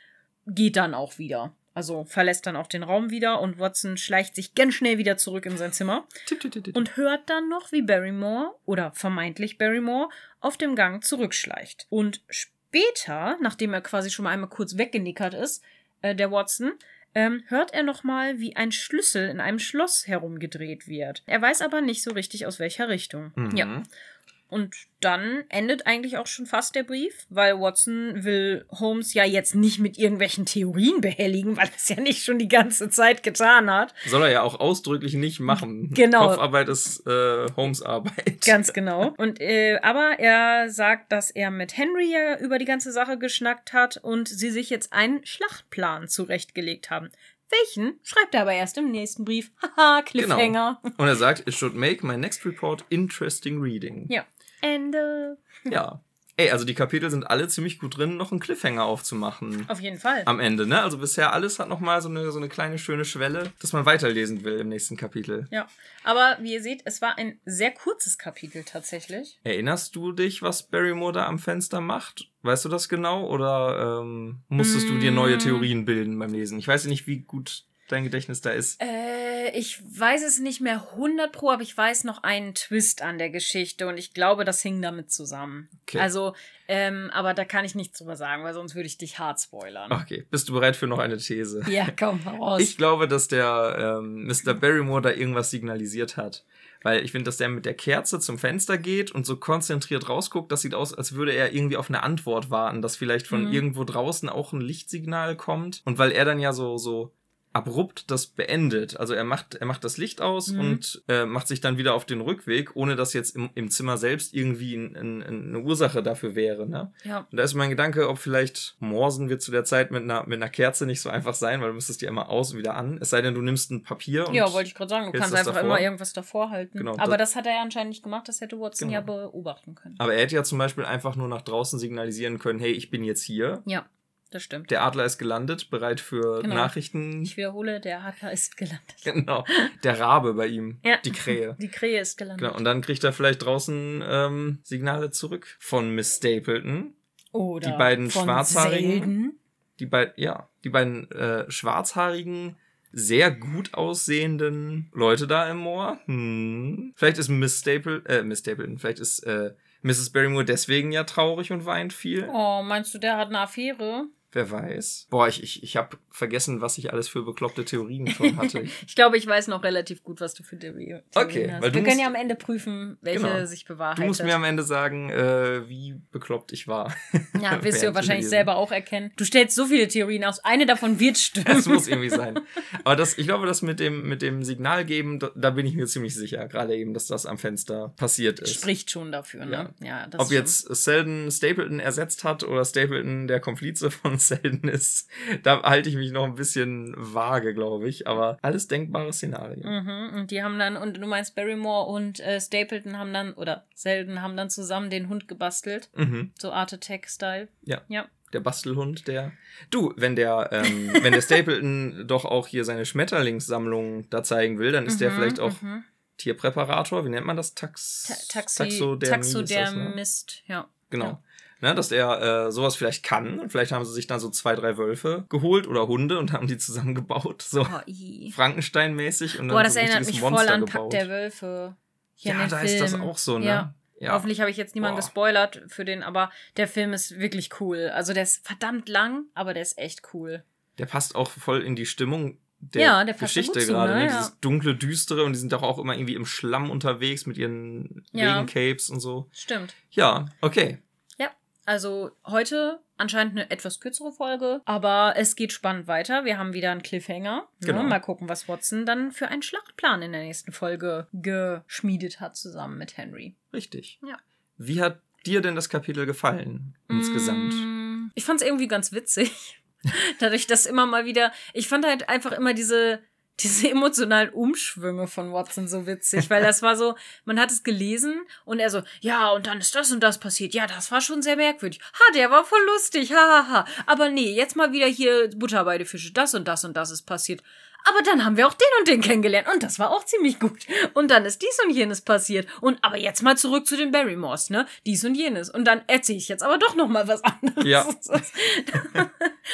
geht dann auch wieder. Also verlässt dann auch den Raum wieder und Watson schleicht sich ganz schnell wieder zurück in sein Zimmer und hört dann noch, wie Barrymore oder vermeintlich Barrymore auf dem Gang zurückschleicht. Und später, nachdem er quasi schon mal einmal kurz weggenickert ist, äh, der Watson, ähm, hört er noch mal, wie ein Schlüssel in einem Schloss herumgedreht wird. Er weiß aber nicht so richtig aus welcher Richtung. Mhm. Ja. Und dann endet eigentlich auch schon fast der Brief, weil Watson will Holmes ja jetzt nicht mit irgendwelchen Theorien behelligen, weil er es ja nicht schon die ganze Zeit getan hat. Soll er ja auch ausdrücklich nicht machen. Genau. Kopfarbeit ist äh, Holmes Arbeit. Ganz genau. Und äh, aber er sagt, dass er mit Henry ja über die ganze Sache geschnackt hat und sie sich jetzt einen Schlachtplan zurechtgelegt haben. Welchen schreibt er aber erst im nächsten Brief. Haha, Cliffhanger. Und er sagt, it should make my next report interesting reading. Ja. Ende. Ja. ey, also die Kapitel sind alle ziemlich gut drin, noch einen Cliffhanger aufzumachen. Auf jeden Fall. Am Ende, ne? Also bisher alles hat nochmal so eine, so eine kleine schöne Schwelle, dass man weiterlesen will im nächsten Kapitel. Ja. Aber wie ihr seht, es war ein sehr kurzes Kapitel tatsächlich. Erinnerst du dich, was Barrymore da am Fenster macht? Weißt du das genau? Oder ähm, musstest du dir neue Mm. Theorien bilden beim Lesen? Ich weiß nicht, wie gut dein Gedächtnis da ist. Äh, ich weiß es nicht mehr 100 pro, aber ich weiß noch einen Twist an der Geschichte und ich glaube, das hing damit zusammen. Okay. Also, ähm, aber da kann ich nichts drüber sagen, weil sonst würde ich dich hart spoilern. Okay, bist du bereit für noch eine These? Ja, komm, raus. Ich glaube, dass der ähm, Mr. Barrymore da irgendwas signalisiert hat. Weil ich finde, dass der mit der Kerze zum Fenster geht und so konzentriert rausguckt, das sieht aus, als würde er irgendwie auf eine Antwort warten, dass vielleicht von Mhm. irgendwo draußen auch ein Lichtsignal kommt. Und weil er dann ja so, so abrupt das beendet. Also er macht, er macht das Licht aus Mhm. und äh, macht sich dann wieder auf den Rückweg, ohne dass jetzt im, im Zimmer selbst irgendwie ein, ein, eine Ursache dafür wäre. Ne? ja. Und da ist mein Gedanke, ob vielleicht Morsen wird zu der Zeit mit einer, mit einer Kerze nicht so einfach sein, weil du müsstest die immer aus und wieder an. Es sei denn, du nimmst ein Papier und. Ja, wollte ich gerade sagen. Du kannst einfach davor. immer irgendwas davor halten. Genau, aber das- das hat er ja anscheinend nicht gemacht. Das hätte Watson Genau. ja beobachten können. Aber er hätte ja zum Beispiel einfach nur nach draußen signalisieren können, hey, ich bin jetzt hier. Ja, das stimmt. Der Adler ist gelandet, bereit für Genau. Nachrichten. Ich wiederhole, der Adler ist gelandet. Genau. Der Rabe bei ihm. Ja. Die Krähe. Die Krähe ist gelandet. Genau. Und dann kriegt er vielleicht draußen ähm, Signale zurück von Miss Stapleton. Oder Die beiden von Schwarzhaarigen. Selden. Die beiden, ja, die beiden äh, schwarzhaarigen, sehr gut aussehenden Leute da im Moor. Hm. Vielleicht ist Miss Staple, äh, Miss Stapleton, vielleicht ist äh, Mrs. Barrymore deswegen ja traurig und weint viel. Oh, meinst du, der hat eine Affäre? Wer weiß. Boah, ich, ich, ich habe vergessen, was ich alles für bekloppte Theorien schon hatte. Ich, glaube, ich weiß noch relativ gut, was du für Theorie- Theorien Okay, hast. weil du Wir können musst- ja am Ende prüfen, welche Genau. sich du bewahrheitet. musst mir am Ende sagen, äh, wie bekloppt ich war. ja, wirst du wahrscheinlich lesen. selber auch erkennen. Du stellst so viele Theorien aus. Eine davon wird stimmen. Das muss irgendwie sein. Aber das, ich glaube, das mit dem, mit dem Signal geben, da, da bin ich mir ziemlich sicher. Gerade eben, dass das am Fenster passiert ist. Spricht schon dafür, ne? Ja, das Ob jetzt Selden Stapleton ersetzt hat oder Stapleton der Komplize von Selden ist, da halte ich mich noch ein bisschen vage, glaube ich. Aber alles denkbare Szenarien. Mhm, und die haben dann, und du meinst Barrymore und äh, Stapleton haben dann, oder Selden haben dann zusammen den Hund gebastelt. Mhm. So Art Attack-Style. Ja. Ja. Der Bastelhund, der. Du, wenn der, ähm, wenn der Stapleton doch auch hier seine Schmetterlingssammlung da zeigen will, dann ist der Mhm, vielleicht auch mhm. Tierpräparator. Wie nennt man das? Tax Ta Taxi, Taxodermie ist das, ne? Taxodermist, ja. Genau. Ja. Ne, dass er äh, sowas vielleicht kann. Und vielleicht haben sie sich dann so zwei, drei Wölfe geholt oder Hunde und haben die zusammengebaut. So Oh. Frankenstein-mäßig. Und dann Boah, das so erinnert mich voll Monster an gebaut. Pack der Wölfe. Hier Ja, da Film. ist das auch so, ne? Ja. Ja. Hoffentlich habe ich jetzt niemanden Boah. gespoilert für den, aber der Film ist wirklich cool. Also der ist verdammt lang, aber der ist echt cool. Der passt auch voll in die Stimmung der, Ja, der Geschichte zu, gerade. ne? Ne? Ja. Dieses dunkle, düstere und die sind doch auch immer irgendwie im Schlamm unterwegs mit ihren Ja. Regencapes und so. Stimmt. Ja, okay. Also heute anscheinend eine etwas kürzere Folge, aber es geht spannend weiter. Wir haben wieder einen Cliffhanger. Genau. Ja, mal gucken, was Watson dann für einen Schlachtplan in der nächsten Folge geschmiedet hat zusammen mit Henry. Richtig. Ja. Wie hat dir denn das Kapitel gefallen insgesamt? Mm, Ich fand es irgendwie ganz witzig. Dadurch, dass immer mal wieder, ich fand halt einfach immer diese, diese emotionalen Umschwünge von Watson so witzig, weil das war so, man hat es gelesen und er so, ja, und dann ist das und das passiert. Ja, das war schon sehr merkwürdig. Ha, der war voll lustig, ha, ha, ha. Aber nee, jetzt mal wieder hier Butter bei die Fische, das und das und das ist passiert. Aber dann haben wir auch den und den kennengelernt und das war auch ziemlich gut. Und dann ist dies und jenes passiert. Und aber jetzt mal zurück zu den Barrymores, ne? Dies und jenes. Und dann erzähle ich jetzt aber doch noch mal was anderes. Ja.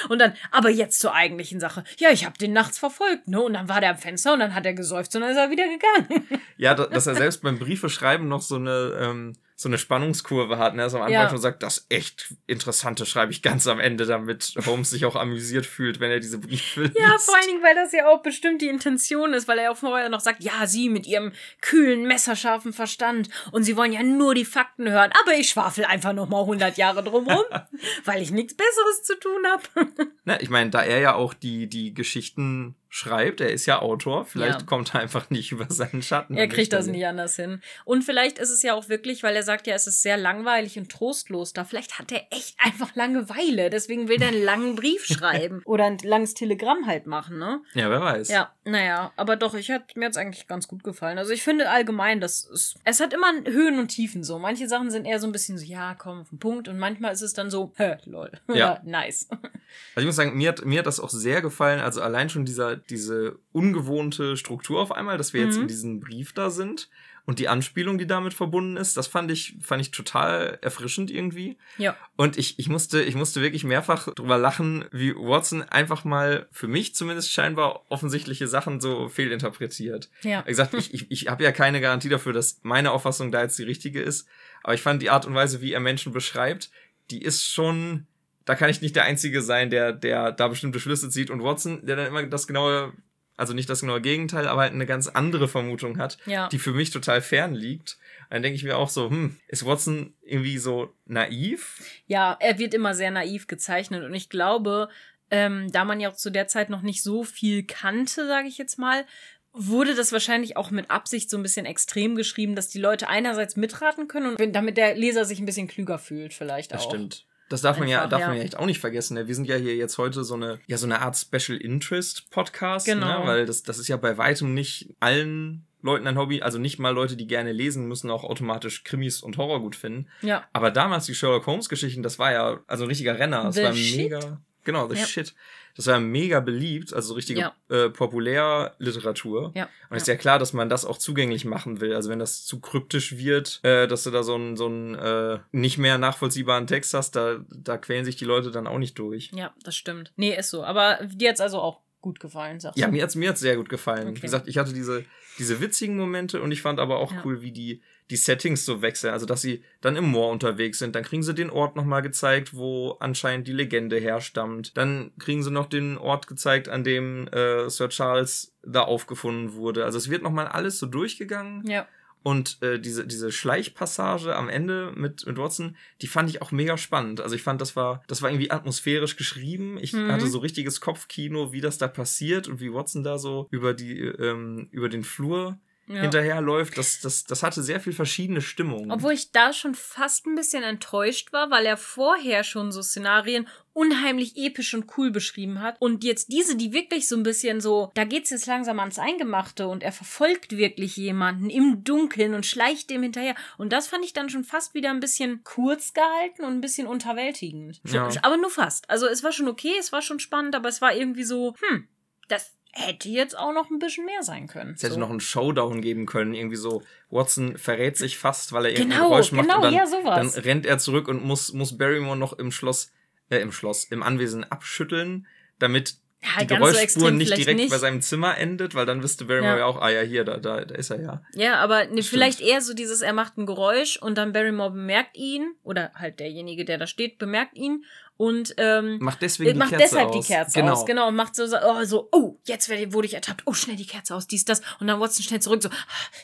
und dann, aber jetzt zur eigentlichen Sache. Ja, ich habe den nachts verfolgt, ne? Und dann war der am Fenster und dann hat er gesäuft und dann ist er wieder gegangen. Ja, da, dass er selbst beim Briefeschreiben noch so eine, ähm, so eine Spannungskurve hat. Ne? Also am Anfang Ja. schon sagt, das echt Interessante schreibe ich ganz am Ende, damit Holmes sich auch amüsiert fühlt, wenn er diese Briefe liest. Ja, vor allen Dingen, weil das ja auch bestimmt die Intention ist, weil er auch vorher noch sagt, ja, sie mit ihrem kühlen, messerscharfen Verstand und sie wollen ja nur die Fakten hören, aber ich schwafel einfach noch mal 100 Jahre drumrum, weil ich nichts Besseres zu tun habe. Ne, ich meine, da er ja auch die, die Geschichten schreibt. Er ist ja Autor. Vielleicht Ja. kommt er einfach nicht über seinen Schatten. Er kriegt das nicht anders hin. Und vielleicht ist es ja auch wirklich, weil er sagt ja, es ist sehr langweilig und trostlos da. Vielleicht hat er echt einfach Langeweile. Deswegen will er einen langen Brief schreiben. Oder ein langes Telegramm halt machen, ne? Ja, wer weiß. Ja, naja, aber doch, ich hat mir jetzt eigentlich ganz gut gefallen. Also ich finde allgemein, dass es, es hat immer Höhen und Tiefen so. Manche Sachen sind eher so ein bisschen so, ja, komm auf den Punkt. Und manchmal ist es dann so, hä, lol. Ja. nice. Also ich muss sagen, mir hat, mir hat das auch sehr gefallen. Also allein schon dieser, diese ungewohnte Struktur auf einmal, dass wir jetzt Mhm. in diesem Brief da sind und die Anspielung, die damit verbunden ist, das fand ich, fand ich total erfrischend irgendwie. Ja. Und ich, ich, musste, ich musste wirklich mehrfach drüber lachen, wie Watson einfach mal für mich zumindest scheinbar offensichtliche Sachen so fehlinterpretiert. Ja. Wie gesagt, ich, ich, ich habe ja keine Garantie dafür, dass meine Auffassung da jetzt die richtige ist. Aber ich fand die Art und Weise, wie er Menschen beschreibt, die ist schon. Da kann ich nicht der Einzige sein, der, der da bestimmte Schlüsse zieht. Und Watson, der dann immer das genaue, also nicht das genaue Gegenteil, aber halt eine ganz andere Vermutung hat, Ja. die für mich total fern liegt. Dann denke ich mir auch so, hm, ist Watson irgendwie so naiv? Ja, er wird immer sehr naiv gezeichnet und ich glaube, ähm, da man ja auch zu der Zeit noch nicht so viel kannte, sage ich jetzt mal, wurde das wahrscheinlich auch mit Absicht so ein bisschen extrem geschrieben, dass die Leute einerseits mitraten können und wenn, damit der Leser sich ein bisschen klüger fühlt, vielleicht Das auch. stimmt. Das darf man ja, darf ja. man ja echt auch nicht vergessen. Ne? Wir sind ja hier jetzt heute so eine, ja, so eine Art Special Interest Podcast, Genau. ne? weil das, das ist ja bei weitem nicht allen Leuten ein Hobby, also nicht mal Leute, die gerne lesen, müssen auch automatisch Krimis und Horror gut finden. Ja. Aber damals die Sherlock Holmes Geschichten, das war ja also ein richtiger Renner. Das The war shit. mega, genau, the Ja. shit. Das war mega beliebt, also richtige Ja. äh, Populärliteratur. Ja. Und ist ja klar, dass man das auch zugänglich machen will. Also wenn das zu kryptisch wird, äh, dass du da so einen so einen, äh, nicht mehr nachvollziehbaren Text hast, da, da quälen sich die Leute dann auch nicht durch. Ja, das stimmt. Nee, ist so. Aber dir hat's also auch gut gefallen, sagst Ja, du? mir hat's mir hat's sehr gut gefallen. Okay. Wie gesagt, ich hatte diese, diese witzigen Momente und ich fand aber auch Ja. cool, wie die, die Settings so wechseln. Also, dass sie dann im Moor unterwegs sind. Dann kriegen sie den Ort nochmal gezeigt, wo anscheinend die Legende herstammt. Dann kriegen sie noch den Ort gezeigt, an dem äh, Sir Charles da aufgefunden wurde. Also, es wird nochmal alles so durchgegangen. Ja. Und äh, diese, diese Schleichpassage am Ende mit, mit Watson, die fand ich auch mega spannend. Also ich fand, das war, das war irgendwie atmosphärisch geschrieben. Ich Mhm. hatte so richtiges Kopfkino, wie das da passiert und wie Watson da so über die, ähm, über den Flur ja. hinterherläuft. Das, das, das hatte sehr viel verschiedene Stimmungen. Obwohl ich da schon fast ein bisschen enttäuscht war, weil er vorher schon so Szenarien unheimlich episch und cool beschrieben hat. Und jetzt diese, die wirklich so ein bisschen so, da geht's jetzt langsam ans Eingemachte und er verfolgt wirklich jemanden im Dunkeln und schleicht dem hinterher. Und das fand ich dann schon fast wieder ein bisschen kurz gehalten und ein bisschen unterwältigend. Ja. Aber nur fast. Also es war schon okay, es war schon spannend, aber es war irgendwie so, hm, das hätte jetzt auch noch ein bisschen mehr sein können. es hätte so. noch einen Showdown geben können. Irgendwie so, Watson verrät sich fast, weil er irgendein Genau, Geräusch macht. genau, und dann, ja, sowas. dann rennt er zurück und muss, muss Barrymore noch im Schloss, äh, im Schloss, im Anwesen abschütteln, damit Ja, die so Geräuschspur extrem nicht direkt nicht. bei seinem Zimmer endet, weil dann wüsste Barrymore Ja. ja. auch, ah ja, hier, da, da, da ist er ja. Ja, aber ne, vielleicht eher so dieses, er macht ein Geräusch und dann Barrymore bemerkt ihn, oder halt derjenige, der da steht, bemerkt ihn und ähm, Macht deswegen die macht Kerze deshalb aus. die Kerze genau. aus. Genau, und macht so, so, oh, so, oh, jetzt wurde ich ertappt, oh, schnell die Kerze aus, dies, das. Und dann Watson schnell zurück, so, ah,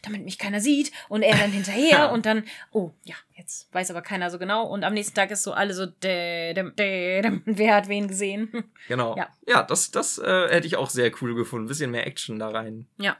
damit mich keiner sieht. Und er dann hinterher und dann, oh, ja, jetzt weiß aber keiner so genau. Und am nächsten Tag ist so alle so, dä, dä, däm, wer hat wen gesehen? Genau. Ja. Ja, das, das äh, hätte ich auch sehr cool gefunden. Ein bisschen mehr Action da rein. ja.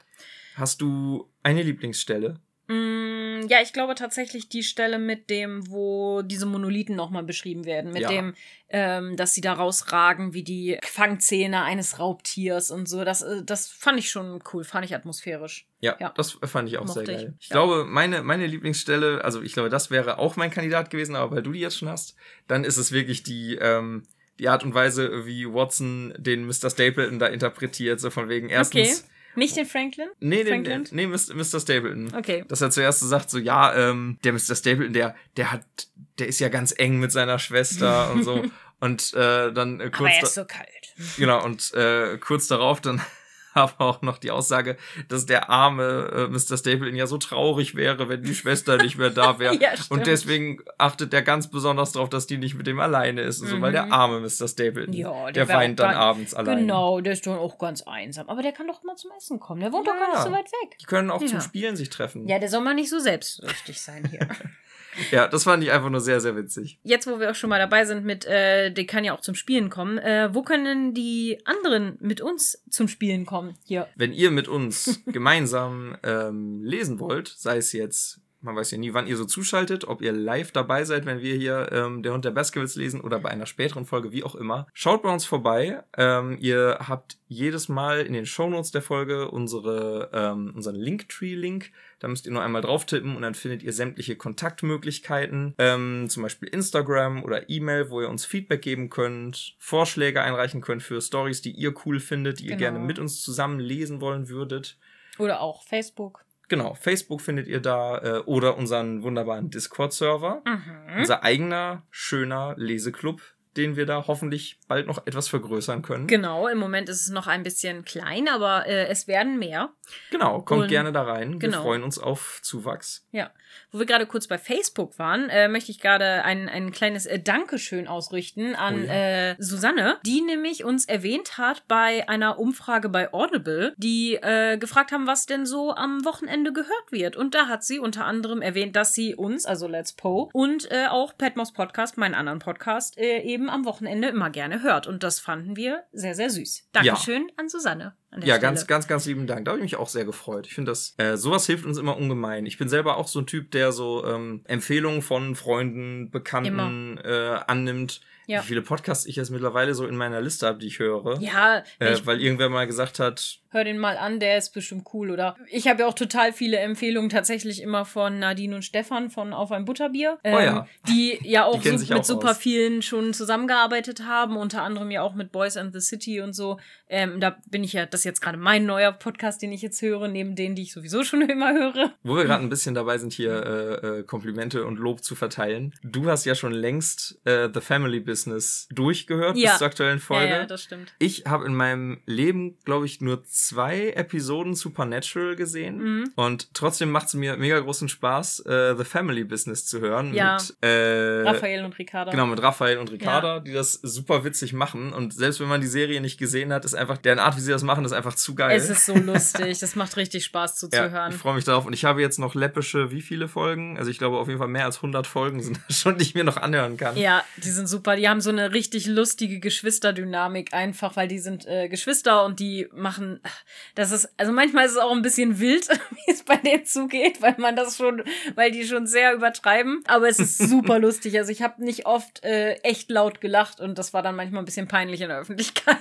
Hast du eine Lieblingsstelle? Mm, Ja, ich glaube tatsächlich die Stelle mit dem, wo diese Monolithen nochmal beschrieben werden. Mit Ja. dem, ähm, dass sie da rausragen wie die Fangzähne eines Raubtiers und so. Das, äh, das fand ich schon cool, fand ich atmosphärisch. Ja, Ja. das fand ich auch Mochte sehr ich. geil. Ich, Ja. glaube, meine, meine Lieblingsstelle, also ich glaube, das wäre auch mein Kandidat gewesen, aber weil du die jetzt schon hast, dann ist es wirklich die, ähm, die Art und Weise, wie Watson den Mr. Stapleton da interpretiert, so von wegen erstens. Okay. Nicht den Franklin? Nee, den, Franklin? den, nee, Mr. Stapleton. Okay. Dass er zuerst so sagt, so, ja, ähm, der Mr. Stapleton, der, der hat, der ist ja ganz eng mit seiner Schwester und so. Und äh, dann äh, Aber kurz, er da, ist so kalt. genau, und äh, kurz darauf dann aber auch noch die Aussage, dass der arme äh, Mr. Stapleton ja so traurig wäre, wenn die Schwester nicht mehr da wäre. Ja, und deswegen achtet er ganz besonders darauf, dass die nicht mit dem alleine ist. Und so, weil der Mhm. arme Mr. Stapleton, Ja, der der, weint dann gar- abends allein. Genau, der ist doch auch ganz einsam. Aber der kann doch immer zum Essen kommen. Der wohnt doch gar Ja. nicht so weit weg. Die können auch Ja. zum Spielen sich treffen. Ja, der soll mal nicht so selbstsüchtig sein hier. Ja, das fand ich einfach nur sehr, sehr witzig. Jetzt, wo wir auch schon mal dabei sind mit, äh, der kann ja auch zum Spielen kommen, äh, wo können die anderen mit uns zum Spielen kommen? Hier. Wenn ihr mit uns gemeinsam ähm, lesen wollt, sei es jetzt man weiß ja nie, wann ihr so zuschaltet, ob ihr live dabei seid, wenn wir hier ähm, Der Hund der Basketballs lesen oder bei einer späteren Folge, wie auch immer. Schaut bei uns vorbei. Ähm, ihr habt jedes Mal in den Shownotes der Folge unsere, ähm, unseren Linktree-Link. Da müsst ihr nur einmal drauf tippen und dann findet ihr sämtliche Kontaktmöglichkeiten, ähm, zum Beispiel Instagram oder E-Mail, wo ihr uns Feedback geben könnt, Vorschläge einreichen könnt für Stories, die ihr cool findet, die genau. ihr gerne mit uns zusammen lesen wollen würdet. Oder auch Facebook. Genau, Facebook findet ihr da äh, oder unseren wunderbaren Discord-Server. Mhm. Unser eigener, schöner Leseklub, den wir da hoffentlich bald noch etwas vergrößern können. Genau, im Moment ist es noch ein bisschen klein, aber äh, es werden mehr. Genau, kommt Und, gerne da rein. Genau. Wir freuen uns auf Zuwachs. Ja. Wo wir gerade kurz bei Facebook waren, äh, möchte ich gerade ein, ein kleines äh, Dankeschön ausrichten an oh ja. äh, Susanne, die nämlich uns erwähnt hat bei einer Umfrage bei Audible, die äh, gefragt haben, was denn so am Wochenende gehört wird. Und da hat sie unter anderem erwähnt, dass sie uns, also Let's Po, und äh, auch Petmos Podcast, meinen anderen Podcast, äh, eben am Wochenende immer gerne hört. Und das fanden wir sehr, sehr süß. Dankeschön ja. an Susanne ja, Stelle. ganz, ganz, ganz lieben Dank. Da habe ich mich auch sehr gefreut. Ich finde, das äh, sowas hilft uns immer ungemein. Ich bin selber auch so ein Typ, der so ähm, Empfehlungen von Freunden, Bekannten äh, annimmt. Ja. Wie viele Podcasts ich jetzt mittlerweile so in meiner Liste habe, die ich höre. Ja. Äh, weil irgendwer mal gesagt hat, hör den mal an, der ist bestimmt cool. Oder ich habe ja auch total viele Empfehlungen tatsächlich immer von Nadine und Stefan von Auf ein Butterbier. Ähm, oh ja. Ähm, die ja auch die so, mit auch super aus. vielen schon zusammengearbeitet haben, unter anderem ja auch mit Boys and the City und so. Ähm, da bin ich ja, das jetzt gerade mein neuer Podcast, den ich jetzt höre, neben denen, die ich sowieso schon immer höre. Wo wir gerade ein bisschen dabei sind, hier äh, äh, Komplimente und Lob zu verteilen. Du hast ja schon längst äh, The Family Business durchgehört ja. bis zur aktuellen Folge. Ja, ja, das stimmt. Ich habe in meinem Leben, glaube ich, nur zwei Episoden Supernatural gesehen mhm. und trotzdem macht es mir mega großen Spaß, äh, The Family Business zu hören. Ja. Mit, äh, Raphael und Ricarda. Genau, mit Raphael und Ricarda, ja. die das super witzig machen. Und selbst wenn man die Serie nicht gesehen hat, ist einfach deren Art, wie sie das machen, ist einfach zu geil. Es ist so lustig. Das macht richtig Spaß zuzuhören. Ja, ich freue mich darauf. Und ich habe jetzt noch läppische, wie viele Folgen? Also ich glaube auf jeden Fall mehr als 100 Folgen sind schon, die ich mir noch anhören kann. Ja, die sind super. Die haben so eine richtig lustige Geschwisterdynamik einfach, weil die sind äh, Geschwister und die machen das ist, also manchmal ist es auch ein bisschen wild, wie es bei denen zugeht, weil man das schon, weil die schon sehr übertreiben. Aber es ist super lustig. Also ich habe nicht oft äh, echt laut gelacht und das war dann manchmal ein bisschen peinlich in der Öffentlichkeit.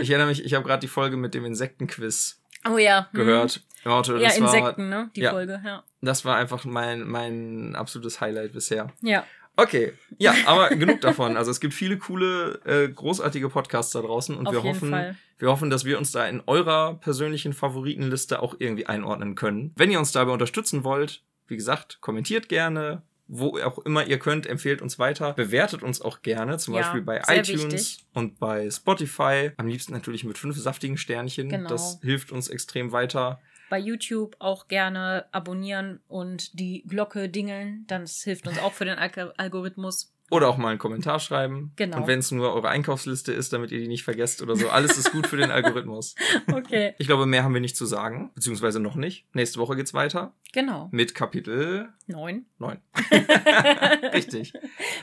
Ich erinnere mich, ich habe gerade die Folge mit dem Insektenquiz oh, ja. gehört. Hm. Ja, ja Insekten, war, ne? Die ja, Folge, ja. Das war einfach mein, mein absolutes Highlight bisher. Ja. Okay, ja, aber genug davon. Also es gibt viele coole, äh, großartige Podcasts da draußen und Auf wir hoffen, Fall. wir hoffen, dass wir uns da in eurer persönlichen Favoritenliste auch irgendwie einordnen können. Wenn ihr uns dabei unterstützen wollt, wie gesagt, kommentiert gerne, wo auch immer ihr könnt, empfehlt uns weiter, bewertet uns auch gerne, zum ja, Beispiel bei iTunes wichtig. und bei Spotify. Am liebsten natürlich mit fünf saftigen Sternchen. Genau. Das hilft uns extrem weiter bei YouTube auch gerne abonnieren und die Glocke dingeln. Das hilft uns auch für den Al Algorithmus. Oder auch mal einen Kommentar schreiben. Genau. Und wenn es nur eure Einkaufsliste ist, damit ihr die nicht vergesst oder so, alles ist gut für den Algorithmus. Okay. Ich glaube, mehr haben wir nicht zu sagen, beziehungsweise noch nicht. Nächste Woche geht's weiter. Genau. Mit Kapitel 9. 9. Richtig.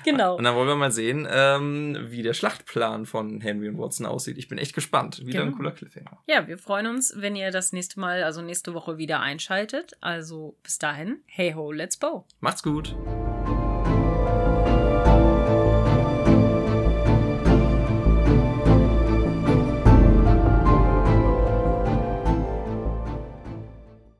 Genau. Und dann wollen wir mal sehen, ähm, wie der Schlachtplan von Henry und Watson aussieht. Ich bin echt gespannt. Wieder genau. ein cooler Cliffhanger. Ja, wir freuen uns, wenn ihr das nächste Mal, also nächste Woche wieder einschaltet. Also bis dahin, hey ho, let's bow. Macht's gut.